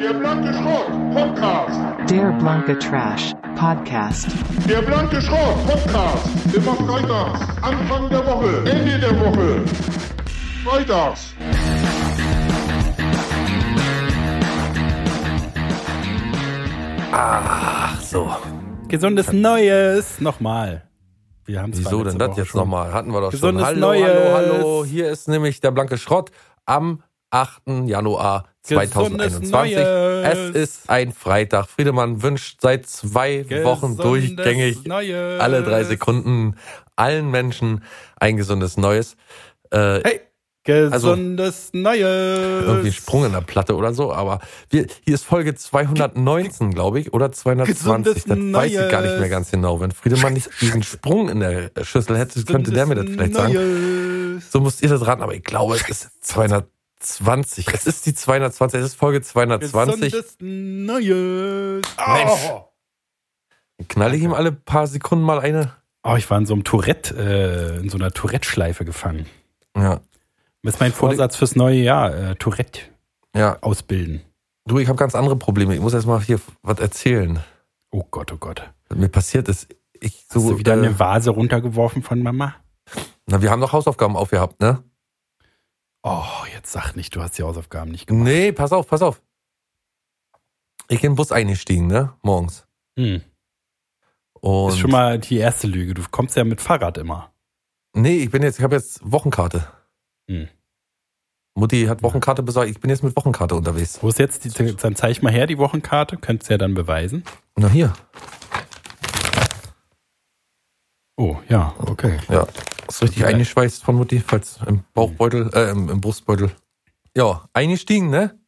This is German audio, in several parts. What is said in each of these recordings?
Der blanke Schrott Podcast. Der blanke Trash Podcast. Der blanke Schrott Podcast. Immer freitags. Anfang der Woche. Ende der Woche. Freitags. Ach so. Gesundes Neues. Nochmal. Wir haben Wieso denn das jetzt nochmal? Hatten wir doch Gesundes schon. Hallo, Neues. hallo, hallo. Hier ist nämlich der blanke Schrott am 8. Januar 2021. Neues. Es ist ein Freitag. Friedemann wünscht seit zwei Wochen durchgängig Neues. alle drei Sekunden allen Menschen ein gesundes Neues. Äh, Hey. Gesundes Neues. irgendwie ein Sprung in der Platte oder so, aber wir, hier ist Folge 219, glaube ich, oder 220. Gesundes Das weiß ich gar nicht mehr Neues. ganz genau. Wenn Friedemann nicht diesen Sprung in der Schüssel hätte, könnte der mir das vielleicht sagen. Neues. So müsst ihr das raten, aber ich glaube, es ist 220. Es ist die 220, es ist Folge 220. Gesundes Neues. Mensch. Oh. Knalle ich ihm alle paar Sekunden mal eine? oh, ich war in so einem Tourette, äh, in so einer Tourette-Schleife gefangen. Ja, Das ist mein Vorsatz fürs neue Jahr. Äh, Tourette ja. ausbilden. Du, ich habe ganz andere Probleme. Ich muss erst mal hier was erzählen, Oh Gott, oh Gott. was mir passiert ist. Ich Hast so, du wieder äh, eine Vase runtergeworfen von Mama? na, wir haben doch Hausaufgaben aufgehabt, ne? Oh, jetzt sag nicht, du hast die Hausaufgaben nicht gemacht. Nee, pass auf, pass auf. Ich in den Bus eingestiegen, ne? Morgens. Hm. Und ist schon mal die erste Lüge. Du kommst ja mit Fahrrad immer. Nee, ich bin jetzt, ich habe jetzt Wochenkarte. Hm. Mutti hat Wochenkarte besorgt. Ich bin jetzt mit Wochenkarte unterwegs. Wo ist jetzt die, dann zeig mal her die Wochenkarte. Könntest du ja dann beweisen. Na hier. Oh, ja, okay. Ja. Ist richtig eingeschweißt von Mutti, falls im Bauchbeutel, äh, im, im Brustbeutel. Ja, eingestiegen, ne?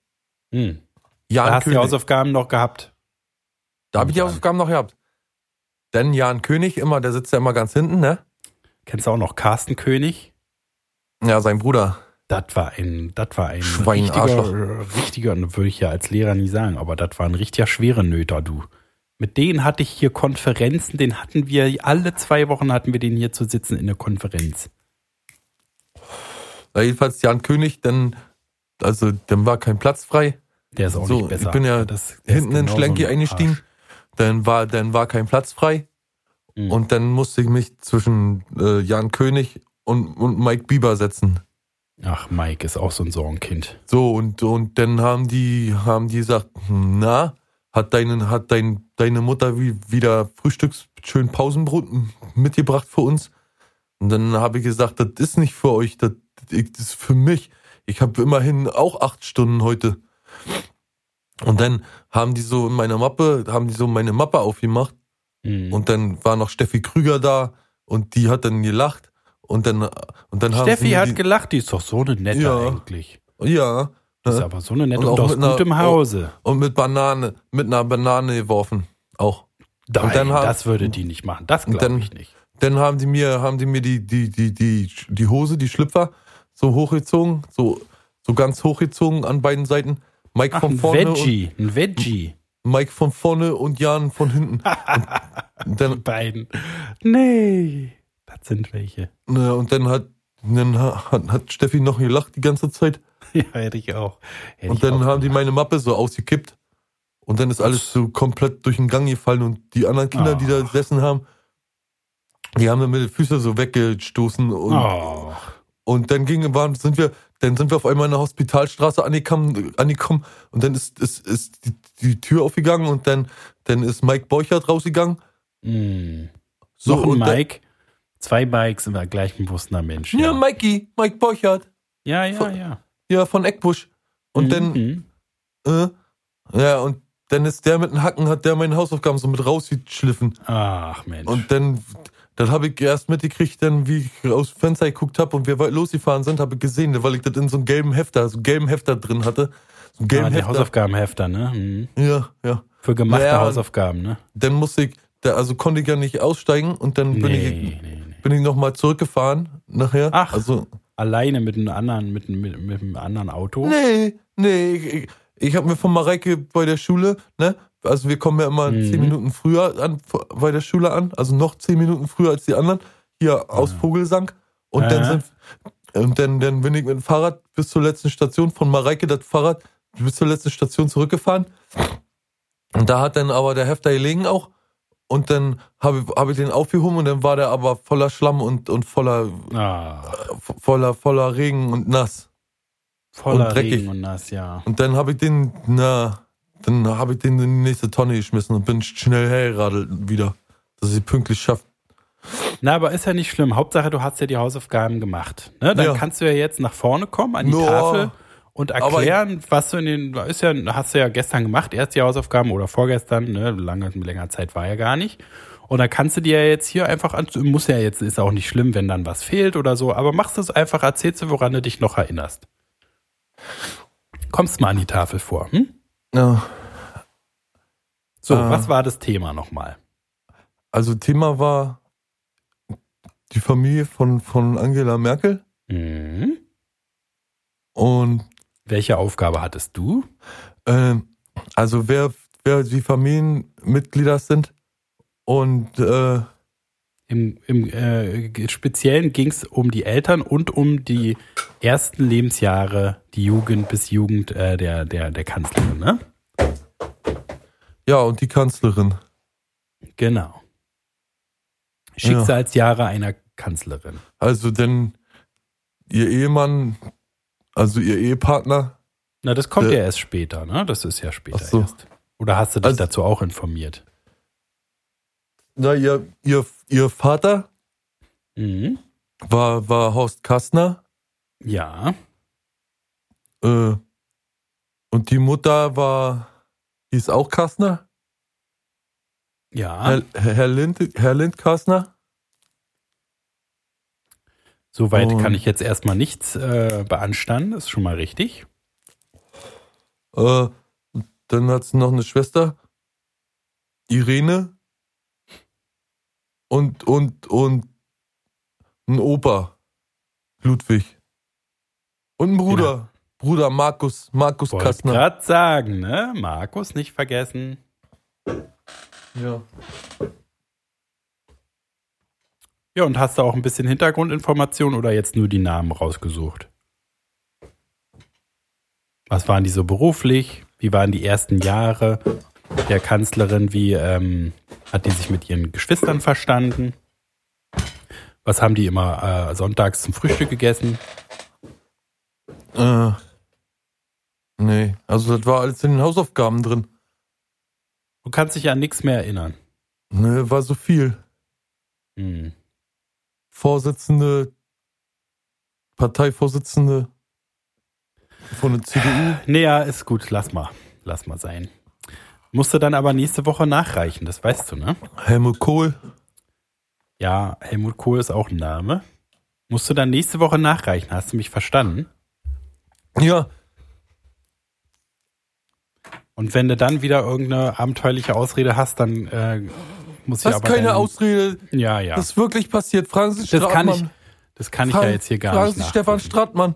Hm. Jan Da hast du die König. Hausaufgaben noch gehabt. da habe ich die Hausaufgaben noch gehabt. Denn Jan König immer, der sitzt ja immer ganz hinten, ne? Kennst du auch noch Carsten König? Ja, sein Bruder. Das war ein, das war ein Schwein, richtiger, Arschloch. richtiger, würde ich ja als Lehrer nie sagen, aber das war ein richtiger schwere Nöter, du. Mit denen hatte ich hier Konferenzen, den hatten wir, alle zwei Wochen hatten wir den hier zu sitzen in der Konferenz. Na, jedenfalls Jan König, dann, also, dann war kein Platz frei. Der ist auch So, nicht besser. ich bin ja Das- der ist hinten in genauso Schlenki ein eingestiegen. Dann war, dann war kein Platz frei. Mhm. Und dann musste ich mich zwischen äh, Jan König und, und Mike Bieber setzen. Ach, Mike ist auch so ein Sorgenkind. So, und, und dann haben die, haben die gesagt, na, hat deine, hat dein, deine Mutter wie, wieder Frühstücks, schön Pausenbrot mitgebracht für uns? Und dann habe ich gesagt, das ist nicht für euch, das, das ist für mich. Ich habe immerhin auch acht Stunden heute. Und dann haben die so in meiner Mappe, haben die so meine Mappe aufgemacht Mhm. und dann war noch Steffi Krüger da und die hat dann gelacht und dann, und dann haben Steffi sie mir hat die, gelacht, die ist doch so eine nette Ja. eigentlich. ja, Die ist ne? aber so eine nette Und und, aus einer- gutem Hause. Und mit Banane, mit einer Banane geworfen. Auch. Nein, dann haben- das würde die nicht machen. Das und glaube dann- ich nicht. Dann haben die mir, haben die mir die, die, die, die, die Hose, die Schlüpfer, so hochgezogen, so, so ganz hochgezogen an beiden Seiten. Mike Ach, von ein vorne und, Veggie, ein Veggie. Mike von vorne und Jan von hinten. und, Die dann, beiden. Nee, das sind welche. ne, und dann hat, dann hat, hat Steffi noch gelacht die ganze Zeit. Ja, hätte ich auch. Hätte Und ich dann auch haben die gemacht. meine Mappe so ausgekippt. Und dann ist alles so komplett durch den Gang gefallen und die anderen Kinder, die da Ah. gesessen haben, die haben dann mit den Füßen so weggestoßen und, Oh, und dann ging, waren, sind wir, dann sind wir auf einmal in der Hospitalstraße angekommen, angekommen und dann ist, ist, ist die, die Tür aufgegangen und dann, dann ist Mike Borchert rausgegangen. mm. So, Noch ein und dann- Mike. Zwei Bikes im gleichen bewusster Mensch. Ja, Mikey, Mike Borchert, ja, ja, Von- ja. Ja, von Eckbusch. Und dann, Mhm. äh, ja, und dann ist der mit den Hacken, hat der meine Hausaufgaben so mit rausgeschliffen. Ach, Mensch. Und dann, dann habe ich erst mitgekriegt, dann, wie ich aus dem Fenster geguckt habe und wir losgefahren sind, habe ich gesehen, weil ich das in so einem gelben Hefter, so einen gelben Hefter drin hatte. So ah, die Hefter. Hausaufgabenhefter, ne? Mhm. Ja, ja. Für gemachte Ja, Hausaufgaben, ne? Dann musste ich, da, also konnte ich ja nicht aussteigen und dann bin Nee, ich, nee, nee. bin ich nochmal zurückgefahren nachher. Ach. Also, Alleine mit einem anderen, mit, mit, mit einem anderen Auto. nee, nee, ich, ich, habe mir von Mareike bei der Schule, ne, also wir kommen ja immer Mhm. zehn Minuten früher an, bei der Schule an, also noch zehn Minuten früher als die anderen, hier aus Vogelsang. Und dann Ja. sind, und dann, dann bin ich mit dem Fahrrad bis zur letzten Station von Mareike das Fahrrad bis zur letzten Station zurückgefahren. Und da hat dann aber der Hefter gelegen auch. Und dann habe ich, hab ich den aufgehoben und dann war der aber voller Schlamm und, und voller, Ah, voller, voller Regen und nass. voller und dreckig. Regen und nass, ja. Und dann habe ich den, na, dann habe ich den in die nächste Tonne geschmissen und bin schnell hergeradelt wieder, dass ich pünktlich schafft. Na, aber ist ja nicht schlimm. Hauptsache, du hast ja die Hausaufgaben gemacht. Ne? Dann Ja. kannst du ja jetzt nach vorne kommen an die Ja. Tafel und Aber erklären, was du in den, ist ja, hast du ja gestern gemacht, erst die Hausaufgaben oder vorgestern, ne? Lange, länger Zeit war ja gar nicht. Und dann kannst du dir ja jetzt hier einfach an, muss ja jetzt, ist auch nicht schlimm, wenn dann was fehlt oder so, aber machst es einfach, erzählst du, woran du dich noch erinnerst. Kommst mal an die Tafel vor, hm? Ja. So, Ah. was war das Thema nochmal? Also Thema war die Familie von, von Angela Merkel Mhm. und Welche Aufgabe hattest du? ähm, also wer, wer die Familienmitglieder sind und äh, Im, im äh, Speziellen ging es um die Eltern und um die ersten Lebensjahre, die Jugend bis Jugend äh, der, der, der Kanzlerin, ne? ja und die Kanzlerin. Genau. Schicksalsjahre einer Kanzlerin. Also denn ihr Ehemann, also ihr Ehepartner, Na, das kommt Äh, ja erst später, ne? Das ist ja später so. erst. Oder hast du dich Also- dazu auch informiert? na ihr, ihr, ihr Vater Mhm. war, war Horst Kastner Ja. äh, und die Mutter war, hieß auch Kastner, Ja. Herr, Herr, Lind, Herr Lind Kastner. Soweit kann ich jetzt erstmal nichts äh, beanstanden, ist schon mal richtig. Äh, dann hat sie noch eine Schwester, Irene. Und, und, und ein Opa, Ludwig. Und ein Bruder, Bruder Markus, Markus Wollte Kastner. gerade sagen, ne? Markus nicht vergessen. Ja. Ja, und hast du auch ein bisschen Hintergrundinformation oder jetzt nur die Namen rausgesucht? Was waren die so beruflich? Wie waren die ersten Jahre der Kanzlerin? Wie ähm, hat die sich mit ihren Geschwistern verstanden? Was haben die immer äh, sonntags zum Frühstück gegessen? Äh, nee, also das war alles in den Hausaufgaben drin. Du kannst dich an nichts mehr erinnern. Ne, war so viel. Hm. Vorsitzende, Parteivorsitzende von der CDU. Nee, ja, ist gut. Lass mal. Lass mal sein. Musst du dann aber nächste Woche nachreichen, das weißt du, ne? Helmut Kohl. Ja, Helmut Kohl ist auch ein Name. Musst du dann nächste Woche nachreichen, hast du mich verstanden? Ja, Und wenn du dann wieder irgendeine abenteuerliche Ausrede hast, dann äh, muss ich das ist keine dann- Ausrede. Ja, ja. Das ist wirklich passiert. Fragen Sie Das kann ich, das kann ich Fragen- ja jetzt hier gar Fragen nicht. Sie Stefan. Strattmann.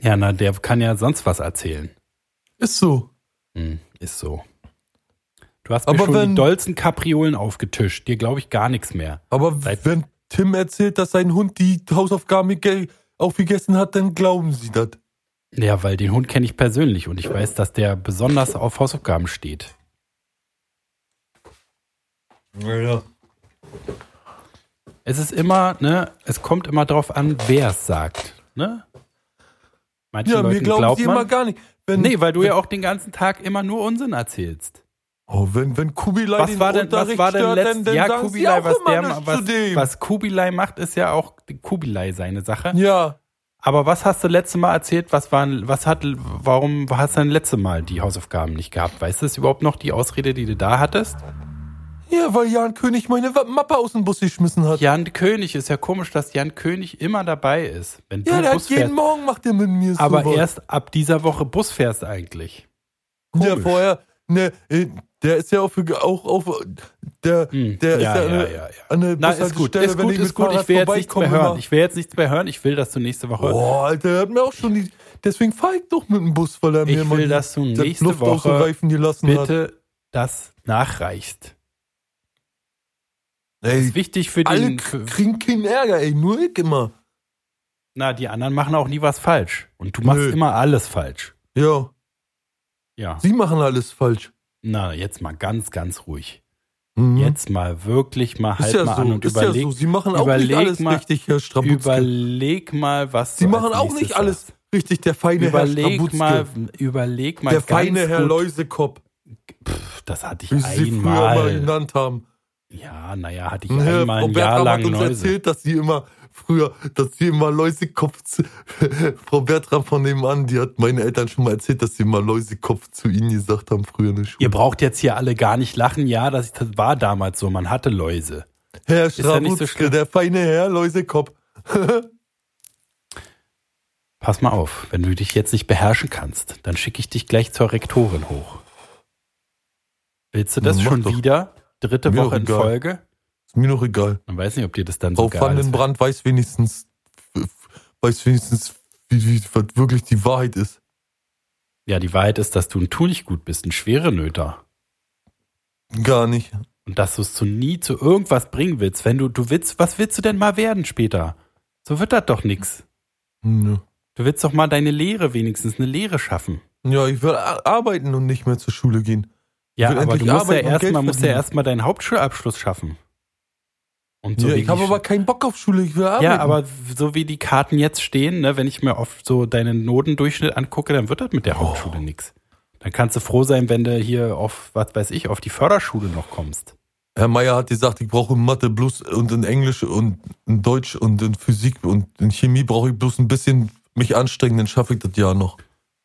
Ja, na, der kann ja sonst was erzählen. Ist so. Hm, ist so. Du hast Aber mir schon wenn- die dollsten Kapriolen aufgetischt. Dir glaube ich gar nichts mehr. Aber Seit- wenn Tim erzählt, dass sein Hund die Hausaufgaben ge- aufgegessen hat, dann glauben Sie das. Ja, weil den Hund kenne ich persönlich und ich weiß, dass der besonders auf Hausaufgaben steht. Ja. Es ist immer, ne, es kommt immer drauf an, wer es sagt, ne? Manche Ja, mir Leuten glauben glaubt Sie man, immer gar nicht. Wenn, Nee, weil du ja auch den ganzen Tag immer nur Unsinn erzählst. Oh, wenn, wenn Kubilai Was den war denn, was Unterricht war denn stört, letzt, dann, dann ja, sagen Kubilai, was der, was, was Kubilai macht, ist ja auch Kubilai seine Sache. Ja, Aber was hast du letzte Mal erzählt? Was waren, was hat, warum hast du denn letzte Mal die Hausaufgaben nicht gehabt? Weißt du es überhaupt noch, die Ausrede, die du da hattest? Ja, weil Jan König meine Mappe aus dem Bus geschmissen hat. Jan König, ist ja komisch, dass Jan König immer dabei ist. Wenn du Ja, der hat Bus jeden fährst. Morgen macht er mit mir Aber sowas. erst ab dieser Woche Bus fährst eigentlich. Ja, Komisch. vorher, ne, äh, der ist ja auch, für, auch auf, der, Hm. der ja, ist ja, ja, eine, ja, ja. eine Na, ist gut, ist gut, ich ist gut. Ich will jetzt nichts mehr hören. immer- Ich will jetzt nichts mehr hören. Ich will, dass du nächste Woche. Boah, Alter, der hat mir auch schon die, deswegen fahr ich doch mit dem Bus, weil er Ich mir mal will, dass du nächste Luft Woche gelassen hat. bitte das nachreichst. Das Ey, ist wichtig für alle den. Für, kriegen keinen Ärger, ey, nur ich immer. na, die anderen machen auch nie was falsch. Und du machst Nö. immer alles falsch. Ja. Ja. Sie machen alles falsch. Na, jetzt mal ganz, ganz ruhig. Mhm. Jetzt mal wirklich mal halt ja mal so, an und ist ja überleg, so. Sie machen auch überleg nicht alles mal- richtig, Herr Strabutzke. überleg mal, was Sie machen auch nicht alles sagst. richtig, der feine Herr Überleg Strabutzke. mal, überleg mal der feine Herr. Läusekopf, Pff, Das hatte ich wie Sie früher mal einmal. genannt haben. Ja, naja, hatte ich Herr einmal ein Frau Jahr lang hat uns Läuse. erzählt, dass sie immer früher, dass sie immer Läusekopf zu, Frau Bertram von nebenan, die hat meine Eltern schon mal erzählt, dass sie immer Läusekopf zu ihnen gesagt haben früher in der Schule. Ihr braucht jetzt hier alle gar nicht lachen. Ja, das, das war damals so. Man hatte Läuse. Herr so Strabutzke, schlimm. der feine Herr Läusekopf. Pass mal auf, wenn du dich jetzt nicht beherrschen kannst, dann schicke ich dich gleich zur Rektorin hoch. Willst du das Na, schon doch. wieder? Dritte Mir Woche in egal. Folge? Ist mir noch egal. Man weiß nicht, ob dir das dann so Frau geil ist. Vandenbrand weiß wenigstens, weiß wenigstens, wie, wie was wirklich die Wahrheit ist. Ja, die Wahrheit ist, dass du ein Tu nicht gut bist, ein schwere Nöter. Gar nicht. Und dass du es zu nie zu irgendwas bringen willst. Wenn du, du willst, was willst du denn mal werden später? So wird das doch nix. Nö. Du willst doch mal deine Lehre wenigstens, eine Lehre schaffen. Ja, ich will arbeiten und nicht mehr zur Schule gehen. Ja, aber du musst ja erstmal, ja erstmal deinen Hauptschulabschluss schaffen. Und so ja, ich habe aber keinen Bock auf Schule, ich will arbeiten. Ja, aber so wie die Karten jetzt stehen, ne, wenn ich mir oft so deinen Notendurchschnitt angucke, dann wird das mit der Oh. Hauptschule nix. Dann kannst du froh sein, wenn du hier auf, was weiß ich, auf die Förderschule noch kommst. Herr Meier hat gesagt, ich brauche in Mathe bloß und in Englisch und in Deutsch und in Physik und in Chemie brauche ich bloß ein bisschen mich anstrengen, dann schaffe ich das Jahr noch.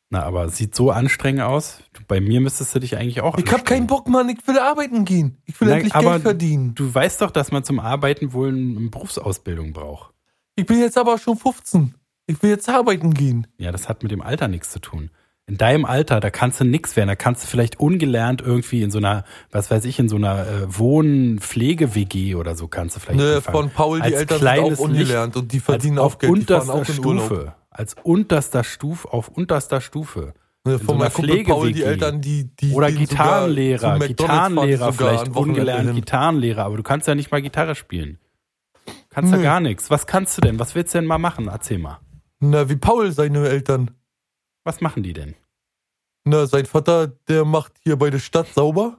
Na, aber sieht so anstrengend aus. Du, bei mir müsstest du dich eigentlich auch Ich habe keinen. Bock, Mann, ich will arbeiten gehen. Ich will Nein, endlich Geld verdienen. Du weißt doch, dass man zum Arbeiten wohl eine Berufsausbildung braucht. Ich bin jetzt aber schon 15. Ich will jetzt arbeiten gehen. Ja, das hat mit dem Alter nichts zu tun. In deinem Alter, da kannst du nix werden. Da kannst du vielleicht ungelernt irgendwie in so einer, was weiß ich, in so einer äh, Wohn-Pflege-WG oder so kannst du vielleicht Ne, anfangen. von Paul, die Eltern sind auch ungelernt und die verdienen auch Geld. Die fahren auch in Urlaub. Als unterster Stufe, auf unterster Stufe. Ne, so von einer meinem Kumpel Paul, die. Eltern, die, die Oder Gitarrenlehrer, Gitarrenlehrer vielleicht, ungelernt. Gitarrenlehrer, aber du kannst ja nicht mal Gitarre spielen. Kannst ja Nö. gar nichts. Was kannst du denn? Was willst du denn mal machen? Erzähl mal. Na, wie Paul, seine Eltern. Was machen die denn? Na, sein Vater, der macht hier bei der Stadt sauber.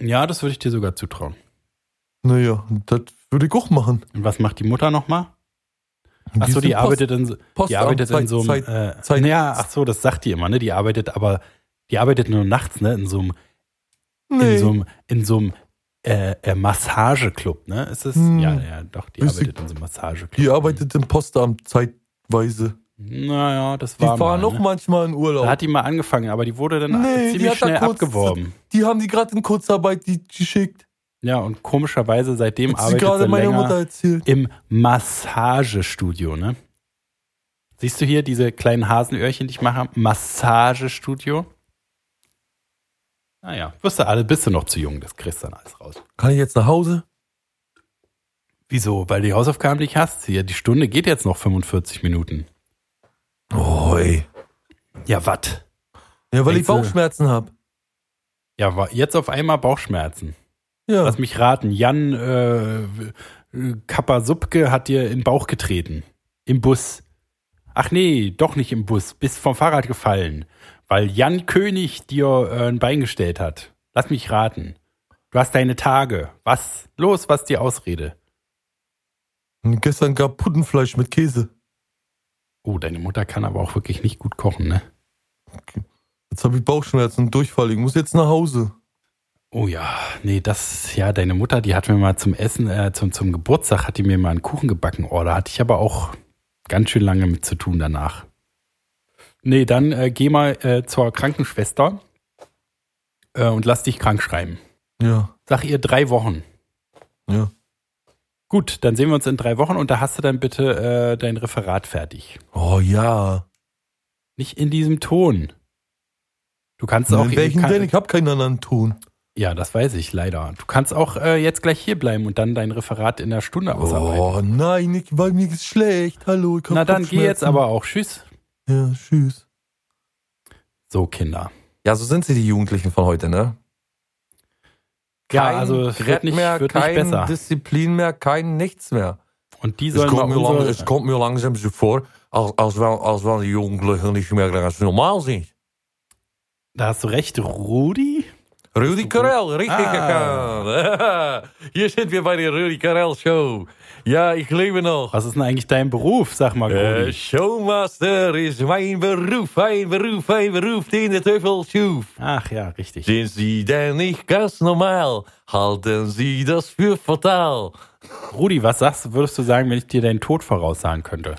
Ja, das würde ich dir sogar zutrauen. Naja, das würde ich auch machen. Und was macht die Mutter nochmal? Ach Die so, die arbeitet in so, die arbeitet in so einem, äh, ja, ach so, das sagt die immer, ne? Die arbeitet aber, die arbeitet nur nachts, ne? In so einem, Nee. in so einem, in so einem äh, äh, Massageclub, ne? Ist es? Hm. Ja, ja, doch, die Bisschen- arbeitet in so einem Massageclub. Die arbeitet im Postamt zeitweise. Naja, das Die war fahren mal, auch ne? manchmal in Urlaub. Da hat die mal angefangen, aber die wurde dann Nee, die ziemlich schnell kurz- abgeworben. Die haben die gerade in Kurzarbeit die geschickt. Ja, und komischerweise seitdem sie arbeitet gerade länger Mutter erzählt. im Massagestudio, ne? Siehst du hier diese kleinen Hasenöhrchen, die ich mache? Massagestudio. Naja, wirst du alle, bist du noch zu jung, das kriegst du dann alles raus. Kann ich jetzt nach Hause? Wieso? Weil du die Hausaufgaben nicht hast. Hier, die Stunde geht jetzt noch 45 Minuten. Oh, ey. Ja, wat? Ja, weil ich Denkst du- Bauchschmerzen habe. Ja, jetzt auf einmal Bauchschmerzen. Ja. Lass mich raten, Jan äh, Kappa-Subke hat dir in den Bauch getreten. Im Bus. Ach nee, doch nicht im Bus. Bist vom Fahrrad gefallen. Weil Jan König dir äh, ein Bein gestellt hat. Lass mich raten. Du hast deine Tage. Was? Los, was ist die Ausrede? Und gestern gab Puttenfleisch mit Käse. Oh, deine Mutter kann aber auch wirklich nicht gut kochen, ne? Jetzt habe ich Bauchschmerzen und Durchfall. Ich muss jetzt nach Hause. Oh ja, nee, das, ja, deine Mutter, die hat mir mal zum Essen, äh, zum, zum Geburtstag, hat die mir mal einen Kuchen gebacken. Oh, da hatte ich aber auch ganz schön lange mit zu tun danach. Nee, dann äh, geh mal äh, zur Krankenschwester äh, und lass dich krank schreiben. Ja, Sag ihr drei Wochen. ja. Gut, dann sehen wir uns in drei Wochen und da hast du dann bitte äh, dein Referat fertig. Oh ja. Nicht in diesem Ton. Du kannst auch. In welchen kann, denn? Ich habe keinen anderen Ton. Ja, das weiß ich leider. Du kannst auch äh, jetzt gleich hier bleiben und dann dein Referat in der Stunde ausarbeiten. Oh nein, ich, weil mir ist schlecht. Hallo, ich hab Na dann geh jetzt aber auch. Tschüss. Ja, tschüss. So, Kinder. Ja, so sind sie, die Jugendlichen von heute, ne? Ja, also es wird nicht, mehr, wird nicht kein besser. Disziplin mehr, kein nichts mehr. Und die Es sollen mal kommt, mir lang, unsere, es kommt mir langsam so vor, als, als, wel, als wel die Jugendlichen nicht mehr ganz normal sind. Da hast du recht, Rudi? Rudi Carell, richtig Ah. erkannt. Hier sind wir bei der Rudi Carell Show. Ja, ich lebe noch. Was ist denn eigentlich dein Beruf? Sag mal, Äh, Rudi. Showmaster ist mein Beruf, ein Beruf, ein Beruf, den der Teufel schuf. Ach ja, richtig. Sind Sie denn nicht ganz normal? Halten Sie das für fatal? Rudi, was sagst, würdest du sagen, wenn ich dir deinen Tod voraussagen könnte?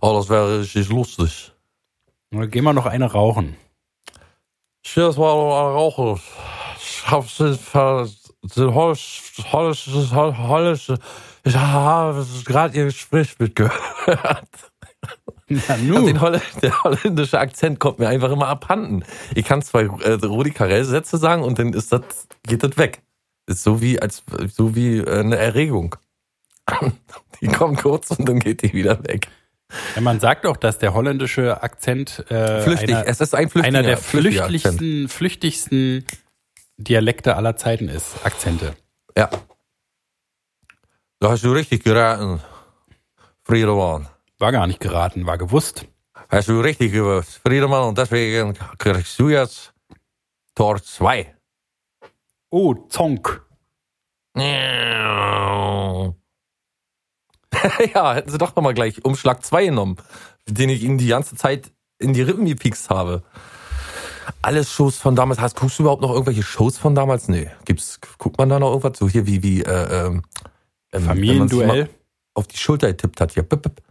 Oh, das wäre ist lustig. Oder gehen wir noch eine rauchen? Tschüss, mal Raucher. Ich ich habe gerade Ihr Gespräch mitgehört. Den Holl der holländische Akzent kommt mir einfach immer abhanden. Ich kann zwei äh, Rudi Carell Sätze sagen und dann ist das, geht das weg. Ist so wie, als, so wie äh, eine Erregung. Die kommt kurz und dann geht die wieder weg. Ja, man sagt auch, dass der holländische Akzent äh, Flüchtig. einer, es ist ein einer der flüchtigsten, flüchtigsten Dialekte aller Zeiten ist. Akzente. Ja. Da hast du richtig geraten. Friedemann. War gar nicht geraten, war gewusst. Hast du richtig gewusst. Friedemann und deswegen kriegst du jetzt Tor 2. Oh, Zonk. ja, hätten sie doch nochmal gleich Umschlag 2 genommen, den ich ihnen die ganze Zeit in die Rippen gepiekst habe. Alles Shows von damals. Hast, guckst du überhaupt noch irgendwelche Shows von damals? Nee. Gibt's, guckt man da noch irgendwas? So hier wie, wie, äh, ähm, ähm, Familienduell. Auf die Schulter getippt hat. Hier, bip, bip,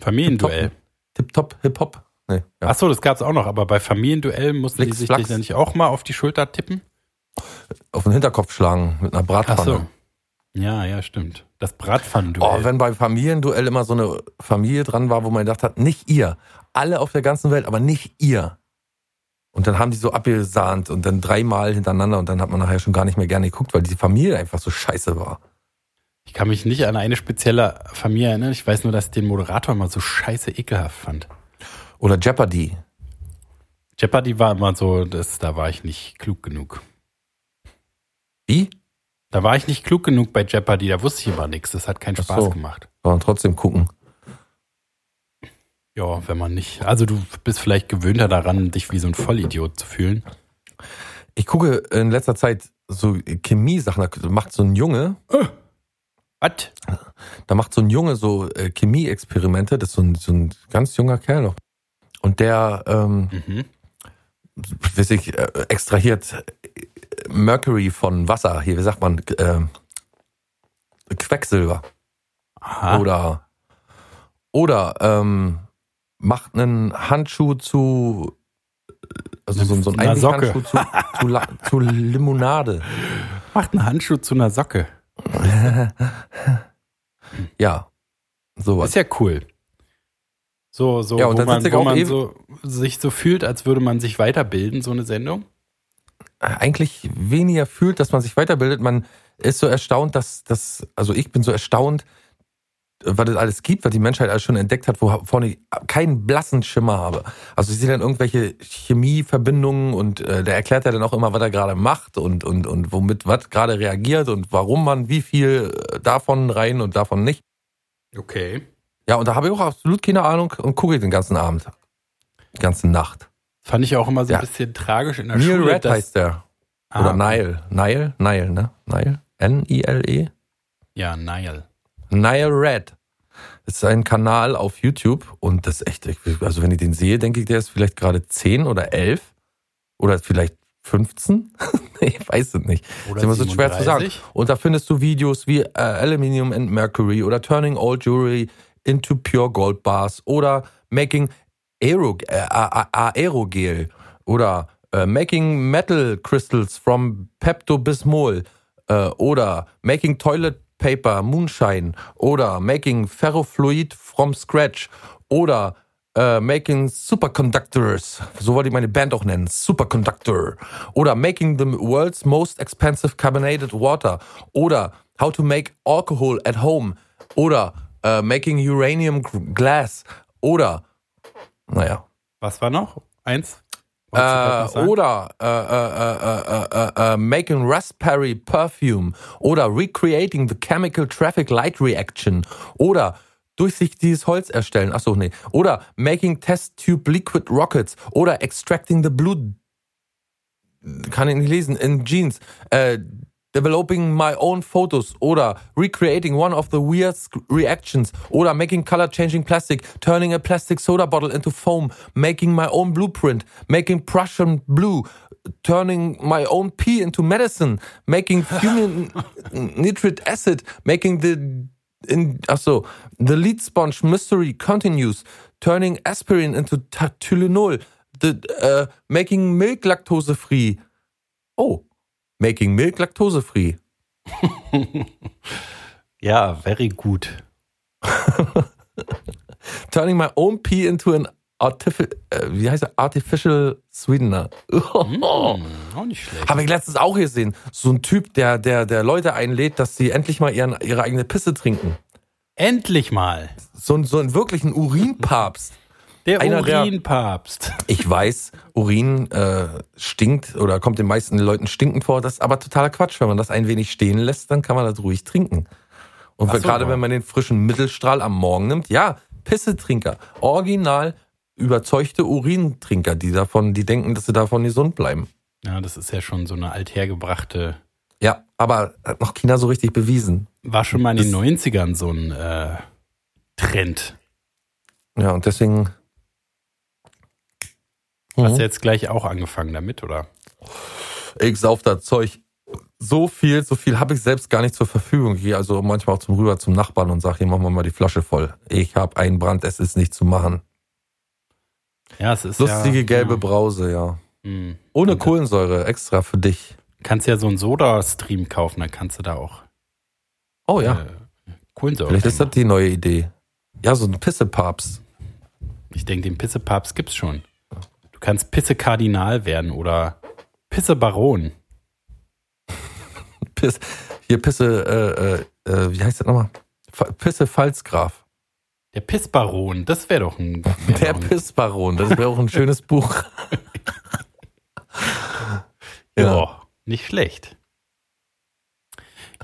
Familienduell. tip, top, hip, hop. Nee, ja. Ach so, das gab's auch noch, aber bei Familienduell mussten die Flix, sich Flachs. dann nicht auch mal auf die Schulter tippen? Auf den Hinterkopf schlagen mit einer Bratpfanne. so. Ja, ja, stimmt. Das Bratpfannenduell. Oh, wenn bei Familienduell immer so eine Familie dran war, wo man gedacht hat, nicht ihr. Alle auf der ganzen Welt, aber nicht ihr. Und dann haben die so abgesahnt und dann dreimal hintereinander und dann hat man nachher schon gar nicht mehr gerne geguckt, weil die Familie einfach so scheiße war. Ich kann mich nicht an eine spezielle Familie erinnern. Ich weiß nur, dass ich den Moderator immer so scheiße ekelhaft fand. Oder Jeopardy. Jeopardy war immer so, das, da war ich nicht klug genug. Wie? Da war ich nicht klug genug bei Jeopardy, da wusste ich immer nichts. Das hat keinen Spaß so. gemacht. Sondern trotzdem gucken. Ja, wenn man nicht. Also du bist vielleicht gewöhnter daran, dich wie so ein Vollidiot zu fühlen. Ich gucke in letzter Zeit so Chemie-Sachen. Da macht so ein Junge, Was? da macht so ein Junge so äh, Chemie-Experimente. Das ist so ein, so ein ganz junger Kerl noch. Und der, ähm, Mhm. weiß ich, äh, extrahiert äh, Mercury von Wasser. Hier, wie sagt man, äh, Quecksilber. Aha. Oder, oder ähm, macht einen Handschuh zu, also so, so einen. Einweghandschuh zu, zu, La- zu Limonade. Macht einen Handschuh zu einer Socke. Ja, sowas. Ist ja cool. So, so, Ja, und wo, man, wo man so, sich so fühlt, als würde man sich weiterbilden, so eine Sendung. eigentlich weniger fühlt, dass man sich weiterbildet. Man ist so erstaunt, dass das, also ich bin so erstaunt, was es alles gibt, was die Menschheit alles schon entdeckt hat, wovon ich keinen blassen Schimmer habe. Also ich sehe dann irgendwelche Chemieverbindungen und äh, der erklärt ja dann auch immer, was er gerade macht und, und, und womit was gerade reagiert und warum man wie viel äh, davon rein und davon nicht. Okay. Ja, und da habe ich auch absolut keine Ahnung und gucke den ganzen Abend. Die ganze Nacht. Fand ich auch immer so ein Ja. bisschen tragisch in der Neil Schule. Red dass- heißt der. Ah, Oder Nile. Nile? Nile, ne? Nile? N-I-L-E? Ja, Nile. Nile Red. Das ist ein Kanal auf YouTube und das ist echt, also wenn ich den sehe, denke ich, der ist vielleicht gerade 10 oder 11 oder vielleicht 15. Nee, ich weiß es nicht. Oder ist immer so schwer zu sagen. 37. Und da findest du Videos wie äh, Aluminium and Mercury oder Turning Old Jewelry into Pure Gold Bars oder Making Aero, äh, Aerogel oder äh, Making Metal Crystals from Pepto-Bismol äh, oder Making Toilet Paper Moonshine oder Making Ferrofluid from Scratch oder äh, Making Superconductors, so wollte ich meine Band auch nennen, Superconductor. Oder Making the World's Most Expensive Carbonated Water. Oder How to Make Alcohol at Home. Oder äh, Making Uranium Glass. Oder, naja. Was war noch? Eins? Äh, oder äh, äh, äh, äh, äh, äh, Making Raspberry Perfume. Oder Recreating the Chemical Traffic Light Reaction. Oder durchsichtiges Holz erstellen. Achso, nee. Oder Making Test Tube Liquid Rockets. Oder Extracting the Blue kann ich nicht lesen, in Jeans, äh, developing my own photos oder recreating one of the weird reactions oder making color changing plastic, turning a plastic soda bottle into foam, making my own blueprint, making Prussian blue, turning my own pee into medicine, making human nitric acid, making the in achso, the lead sponge mystery continues, turning aspirin into Tylenol, the uh, making milk lactose free. Oh, Making Milk laktosefree. ja, very good. Turning my own pee into an artificial, äh, wie heißt er? Artificial Sweetener. mm, auch nicht schlecht. Habe ich letztens auch gesehen. So ein Typ, der, der, der Leute einlädt, dass sie endlich mal ihren, ihre eigene Pisse trinken. Endlich mal. So, ein so einen wirklichen Urinpapst. Der Urinpapst. Ich weiß, Urin äh, stinkt oder kommt den meisten Leuten stinkend vor. Das ist aber totaler Quatsch. Wenn man das ein wenig stehen lässt, dann kann man das ruhig trinken. Und so, gerade wenn man den frischen Mittelstrahl am Morgen nimmt, ja, Pissetrinker, original überzeugte Urintrinker, die davon, die denken, dass sie davon gesund bleiben. Ja, das ist ja schon so eine althergebrachte. Ja, aber hat noch China so richtig bewiesen. War schon mal in den das, 90ern so ein äh, Trend. Ja, und deswegen Mhm. Hast du jetzt gleich auch angefangen damit, oder? Ich sauf das Zeug so viel, so viel habe ich selbst gar nicht zur Verfügung. Ich gehe also manchmal auch zum rüber zum Nachbarn und sage, hier machen wir mal die Flasche voll. Ich habe einen Brand, es ist nicht zu machen. Ja, es ist Lustige ja, gelbe ja. Brause, ja. Mhm. Ohne Kohlensäure, extra für dich. Kannst ja so einen Soda-Stream kaufen, dann kannst du da auch. Oh ja. Äh, Kohlensäure. Vielleicht ist das die neue Idee. Ja, so ein Pissepapst. Ich denke, den Pissepapst gibt's schon kannst Pisse-Kardinal werden oder Pisse-Baron. Piss, hier Pisse, äh, äh, äh wie heißt das nochmal? Pisse-Pfalzgraf. Der Pissbaron, das wäre doch ein. Wär Der Pissbaron, das wäre auch ein schönes Buch. ja. ja, nicht schlecht.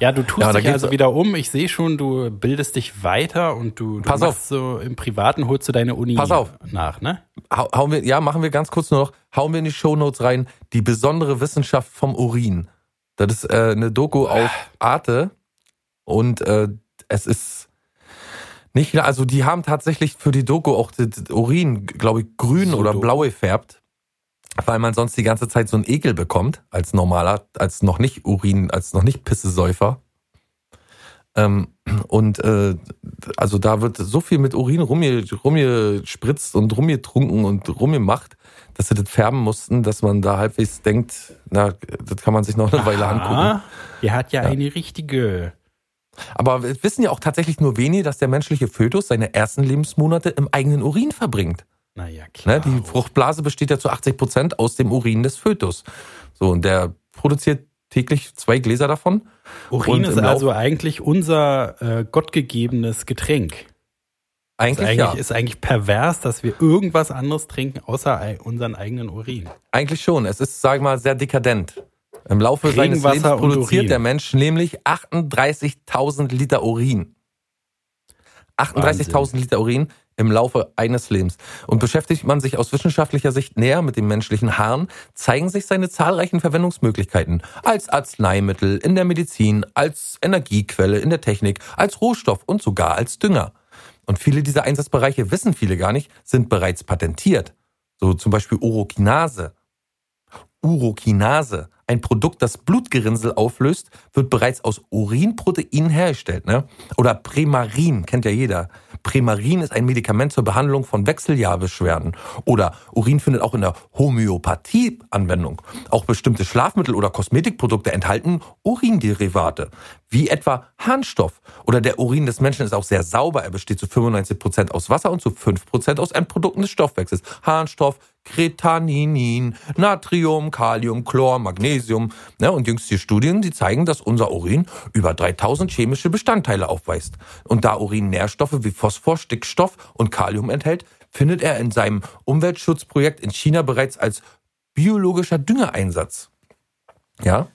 Ja, du tust ja, dich also wieder um. Ich sehe schon, du bildest dich weiter und du, du Pass auf. so im Privaten holst du deine Uni Pass auf. nach, ne? Hauen wir, ja, machen wir ganz kurz nur noch, hauen wir in die Shownotes rein, die besondere Wissenschaft vom Urin. Das ist äh, eine Doku auf Arte und äh, es ist nicht, also die haben tatsächlich für die Doku auch das Urin, glaube ich, grün so oder blau gefärbt weil man sonst die ganze Zeit so einen Ekel bekommt als normaler, als noch nicht Urin, als noch nicht Pissesäufer. Ähm, und äh, also da wird so viel mit Urin rumgespritzt und rumgetrunken und rumgemacht, dass sie das färben mussten, dass man da halbwegs denkt, na, das kann man sich noch eine Aha, Weile angucken. Er hat ja, ja eine richtige. Aber wir wissen ja auch tatsächlich nur wenige, dass der menschliche Fötus seine ersten Lebensmonate im eigenen Urin verbringt. Naja, klar. Ne, die Fruchtblase besteht ja zu 80 Prozent aus dem Urin des Fötus. So, und der produziert täglich zwei Gläser davon. Urin ist also eigentlich unser äh, gottgegebenes Getränk. Eigentlich, ist eigentlich, ja. ist eigentlich pervers, dass wir irgendwas anderes trinken, außer unseren eigenen Urin. Eigentlich schon. Es ist, sag ich mal, sehr dekadent. Im Laufe seines Lebens produziert der Mensch nämlich 38.000 Liter Urin. 38.000 Liter Urin im Laufe eines Lebens. Und beschäftigt man sich aus wissenschaftlicher Sicht näher mit dem menschlichen Harn, zeigen sich seine zahlreichen Verwendungsmöglichkeiten als Arzneimittel in der Medizin, als Energiequelle in der Technik, als Rohstoff und sogar als Dünger. Und viele dieser Einsatzbereiche wissen viele gar nicht, sind bereits patentiert. So zum Beispiel Urokinase. Urokinase, ein Produkt, das Blutgerinnsel auflöst, wird bereits aus Urinproteinen hergestellt. Ne? Oder Premarin, kennt ja jeder. Premarin ist ein Medikament zur Behandlung von Wechseljahrbeschwerden. Oder Urin findet auch in der Homöopathie Anwendung. Auch bestimmte Schlafmittel oder Kosmetikprodukte enthalten Urinderivate, wie etwa Harnstoff. Oder der Urin des Menschen ist auch sehr sauber. Er besteht zu 95 Prozent aus Wasser und zu 5 Prozent aus Endprodukten des Stoffwechsels. Harnstoff, Kretaninin, Natrium, Kalium, Chlor, Magnesium. Ja, und jüngste Studien, die zeigen, dass unser Urin über 3000 chemische Bestandteile aufweist. Und da Urin Nährstoffe wie Phosphor, Stickstoff und Kalium enthält, findet er in seinem Umweltschutzprojekt in China bereits als biologischer Düngereinsatz. Ja?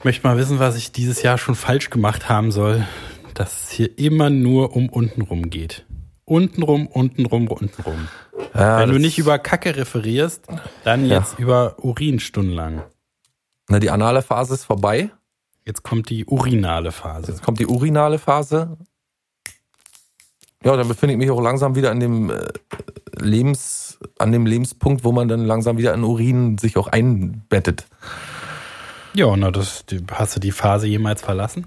Ich möchte mal wissen, was ich dieses Jahr schon falsch gemacht haben soll, dass es hier immer nur um untenrum geht untenrum, untenrum, untenrum. Ja, Wenn du nicht über Kacke referierst, dann Ja. jetzt über Urin stundenlang. Na, die anale Phase ist vorbei. Jetzt kommt die urinale Phase. Jetzt kommt die urinale Phase. Ja, dann befinde ich mich auch langsam wieder an dem äh, Lebens, an dem Lebenspunkt, wo man dann langsam wieder in Urin sich auch einbettet. Ja, na, das, hast du die Phase jemals verlassen?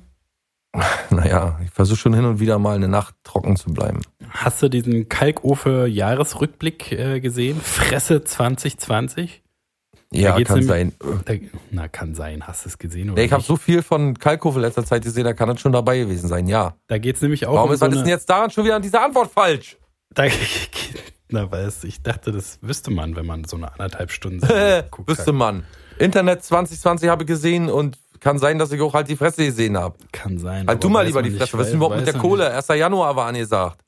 Naja, ich versuche schon hin und wieder mal eine Nacht trocken zu bleiben. Hast du diesen Kalkofe-Jahresrückblick äh, gesehen? Fresse 2020? Ja, kann nämlich- sein. Da, na, kann sein. Hast du es gesehen? Oder Nee, ich habe so viel von Kalkofe letzter Zeit gesehen, da kann das schon dabei gewesen sein, ja. Da geht es nämlich auch Warum um ist, so ist denn jetzt daran schon wieder an dieser Antwort falsch? Da, na, weiß ich dachte, das wüsste man, wenn man so eine anderthalb Stunden guckt. wüsste man. Internet 2020 habe ich gesehen und kann sein, dass ich auch halt die Fresse gesehen habe. Kann sein. Halt du mal lieber die Fresse. Was ist denn überhaupt mit der Kohle? nicht. 1. Januar war angesagt.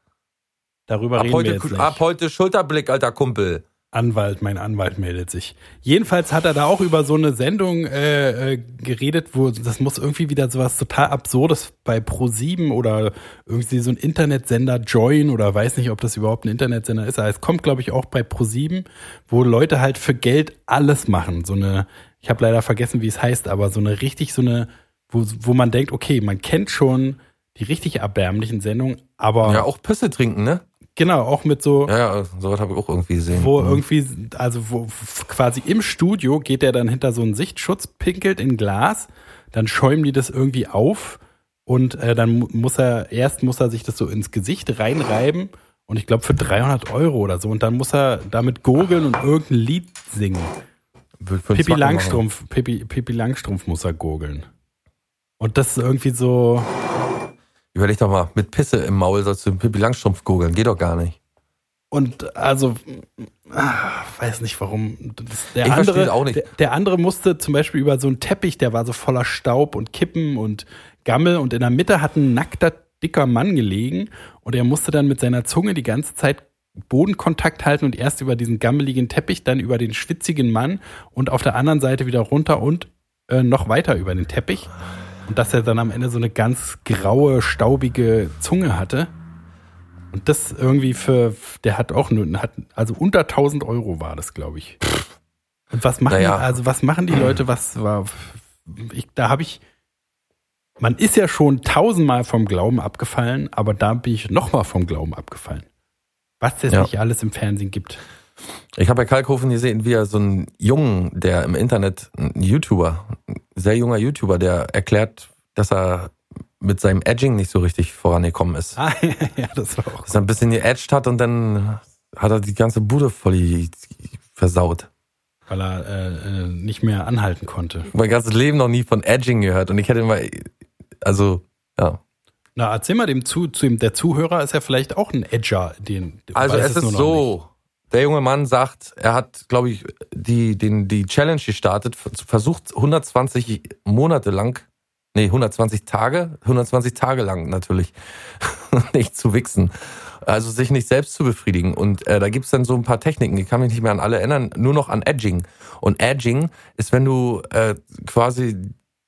Darüber Ab reden wir heute, jetzt nicht. ab heute Schulterblick, alter Kumpel. Anwalt, mein Anwalt meldet sich. Jedenfalls hat er da auch über so eine Sendung äh, äh, geredet, wo das muss irgendwie wieder sowas total Absurdes bei Pro7 oder irgendwie so ein Internetsender Join oder weiß nicht, ob das überhaupt ein Internetsender ist. Aber es kommt, glaube ich, auch bei Pro7, wo Leute halt für Geld alles machen. So eine, ich habe leider vergessen, wie es heißt, aber so eine richtig so eine, wo, wo man denkt, okay, man kennt schon die richtig erbärmlichen Sendungen, aber Ja, auch Pisse trinken, ne? Genau, auch mit so Ja, ja, sowas habe ich auch irgendwie gesehen. wo Mhm. irgendwie, also wo quasi im Studio geht der dann hinter so einen Sichtschutz, pinkelt in Glas, dann schäumen die das irgendwie auf und äh, dann mu- muss er, erst muss er sich das so ins Gesicht reinreiben und ich glaube für 300 Euro oder so und dann muss er damit gurgeln und irgendein Lied singen. Pippi Langstrumpf, Pippi, Pippi Langstrumpf muss er gurgeln. Und das ist irgendwie so. Überleg doch mal, mit Pisse im Maul sollst du einen Pippi Langstrumpf googeln. Geht doch gar nicht. Und also, ah, weiß nicht warum. Das, der, Ich andere, auch nicht. Der, der andere musste zum Beispiel über so einen Teppich, der war so voller Staub und Kippen und Gammel und in der Mitte hat ein nackter, dicker Mann gelegen und er musste dann mit seiner Zunge die ganze Zeit Bodenkontakt halten und erst über diesen gammeligen Teppich, dann über den schwitzigen Mann und auf der anderen Seite wieder runter und äh, noch weiter über den Teppich. Und dass er dann am Ende so eine ganz graue, staubige Zunge hatte. Und das irgendwie für, der hat auch nur, hat, also unter 1000 Euro war das, glaube ich. Und was machen, Naja. also was machen die Leute, was war, ich, da habe ich, man ist ja schon tausendmal vom Glauben abgefallen, aber da bin ich nochmal vom Glauben abgefallen. Was es Ja. nicht alles im Fernsehen gibt. Ich habe bei Kalkhofen gesehen, wie er so einen Jungen, der im Internet, ein YouTuber, ein sehr junger YouTuber, der erklärt, dass er mit seinem Edging nicht so richtig vorangekommen ist. Ah, ja, das war auch. Dass er ein bisschen geedged hat und dann hat er die ganze Bude voll versaut. Weil er äh, äh, nicht mehr anhalten konnte. Mein ganzes Leben noch nie von Edging gehört und ich hätte immer, also, ja. Na, erzähl mal dem zu, zu dem, der Zuhörer ist ja vielleicht auch ein Edger, den. Also weiß es nur ist so, der junge Mann sagt, er hat, glaube ich, die, den, die Challenge gestartet, versucht 120 Monate lang, nee, 120 Tage, 120 Tage lang natürlich, nicht zu wichsen. Also sich nicht selbst zu befriedigen. Und äh, da gibt's dann so ein paar Techniken, die kann mich nicht mehr an alle erinnern, nur noch an Edging. Und Edging ist, wenn du äh, quasi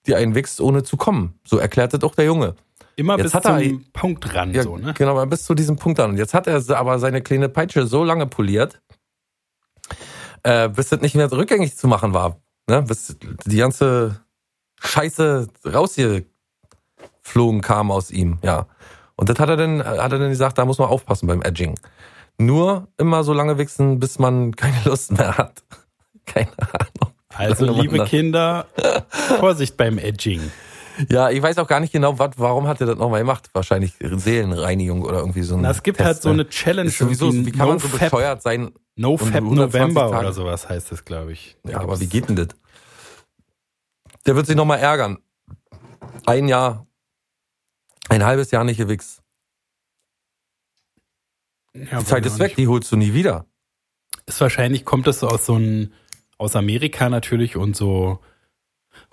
dir einen wichst, ohne zu kommen. So erklärt das auch der Junge. Immer Jetzt bis hat er- zum Punkt ran, Ja, so, ne? genau, bis zu diesem Punkt an. Und jetzt hat er aber seine kleine Peitsche so lange poliert, äh, bis das nicht mehr rückgängig zu machen war. Ne? Bis die ganze Scheiße rausgeflogen kam aus ihm, ja. Und das hat er dann, hat er dann gesagt, da muss man aufpassen beim Edging. Nur immer so lange wichsen, bis man keine Lust mehr hat. Keine Ahnung. Also, liebe Kinder, Vorsicht beim Edging. Ja, ich weiß auch gar nicht genau, wat, warum hat er das nochmal gemacht? Wahrscheinlich Seelenreinigung oder irgendwie so ein Na, es gibt Test, halt so ne? eine Challenge. Sowieso, wie kann man no so Fap, bescheuert sein? No 120 November Tage- oder sowas heißt es, glaube ich. Da Ja, aber wie geht denn das? Der wird sich nochmal ärgern. Ein Jahr, ein halbes Jahr nicht gewichst. Ja, Die Zeit ist weg, die holst du nie wieder. Ist wahrscheinlich, kommt das so aus so ein, aus Amerika natürlich und so,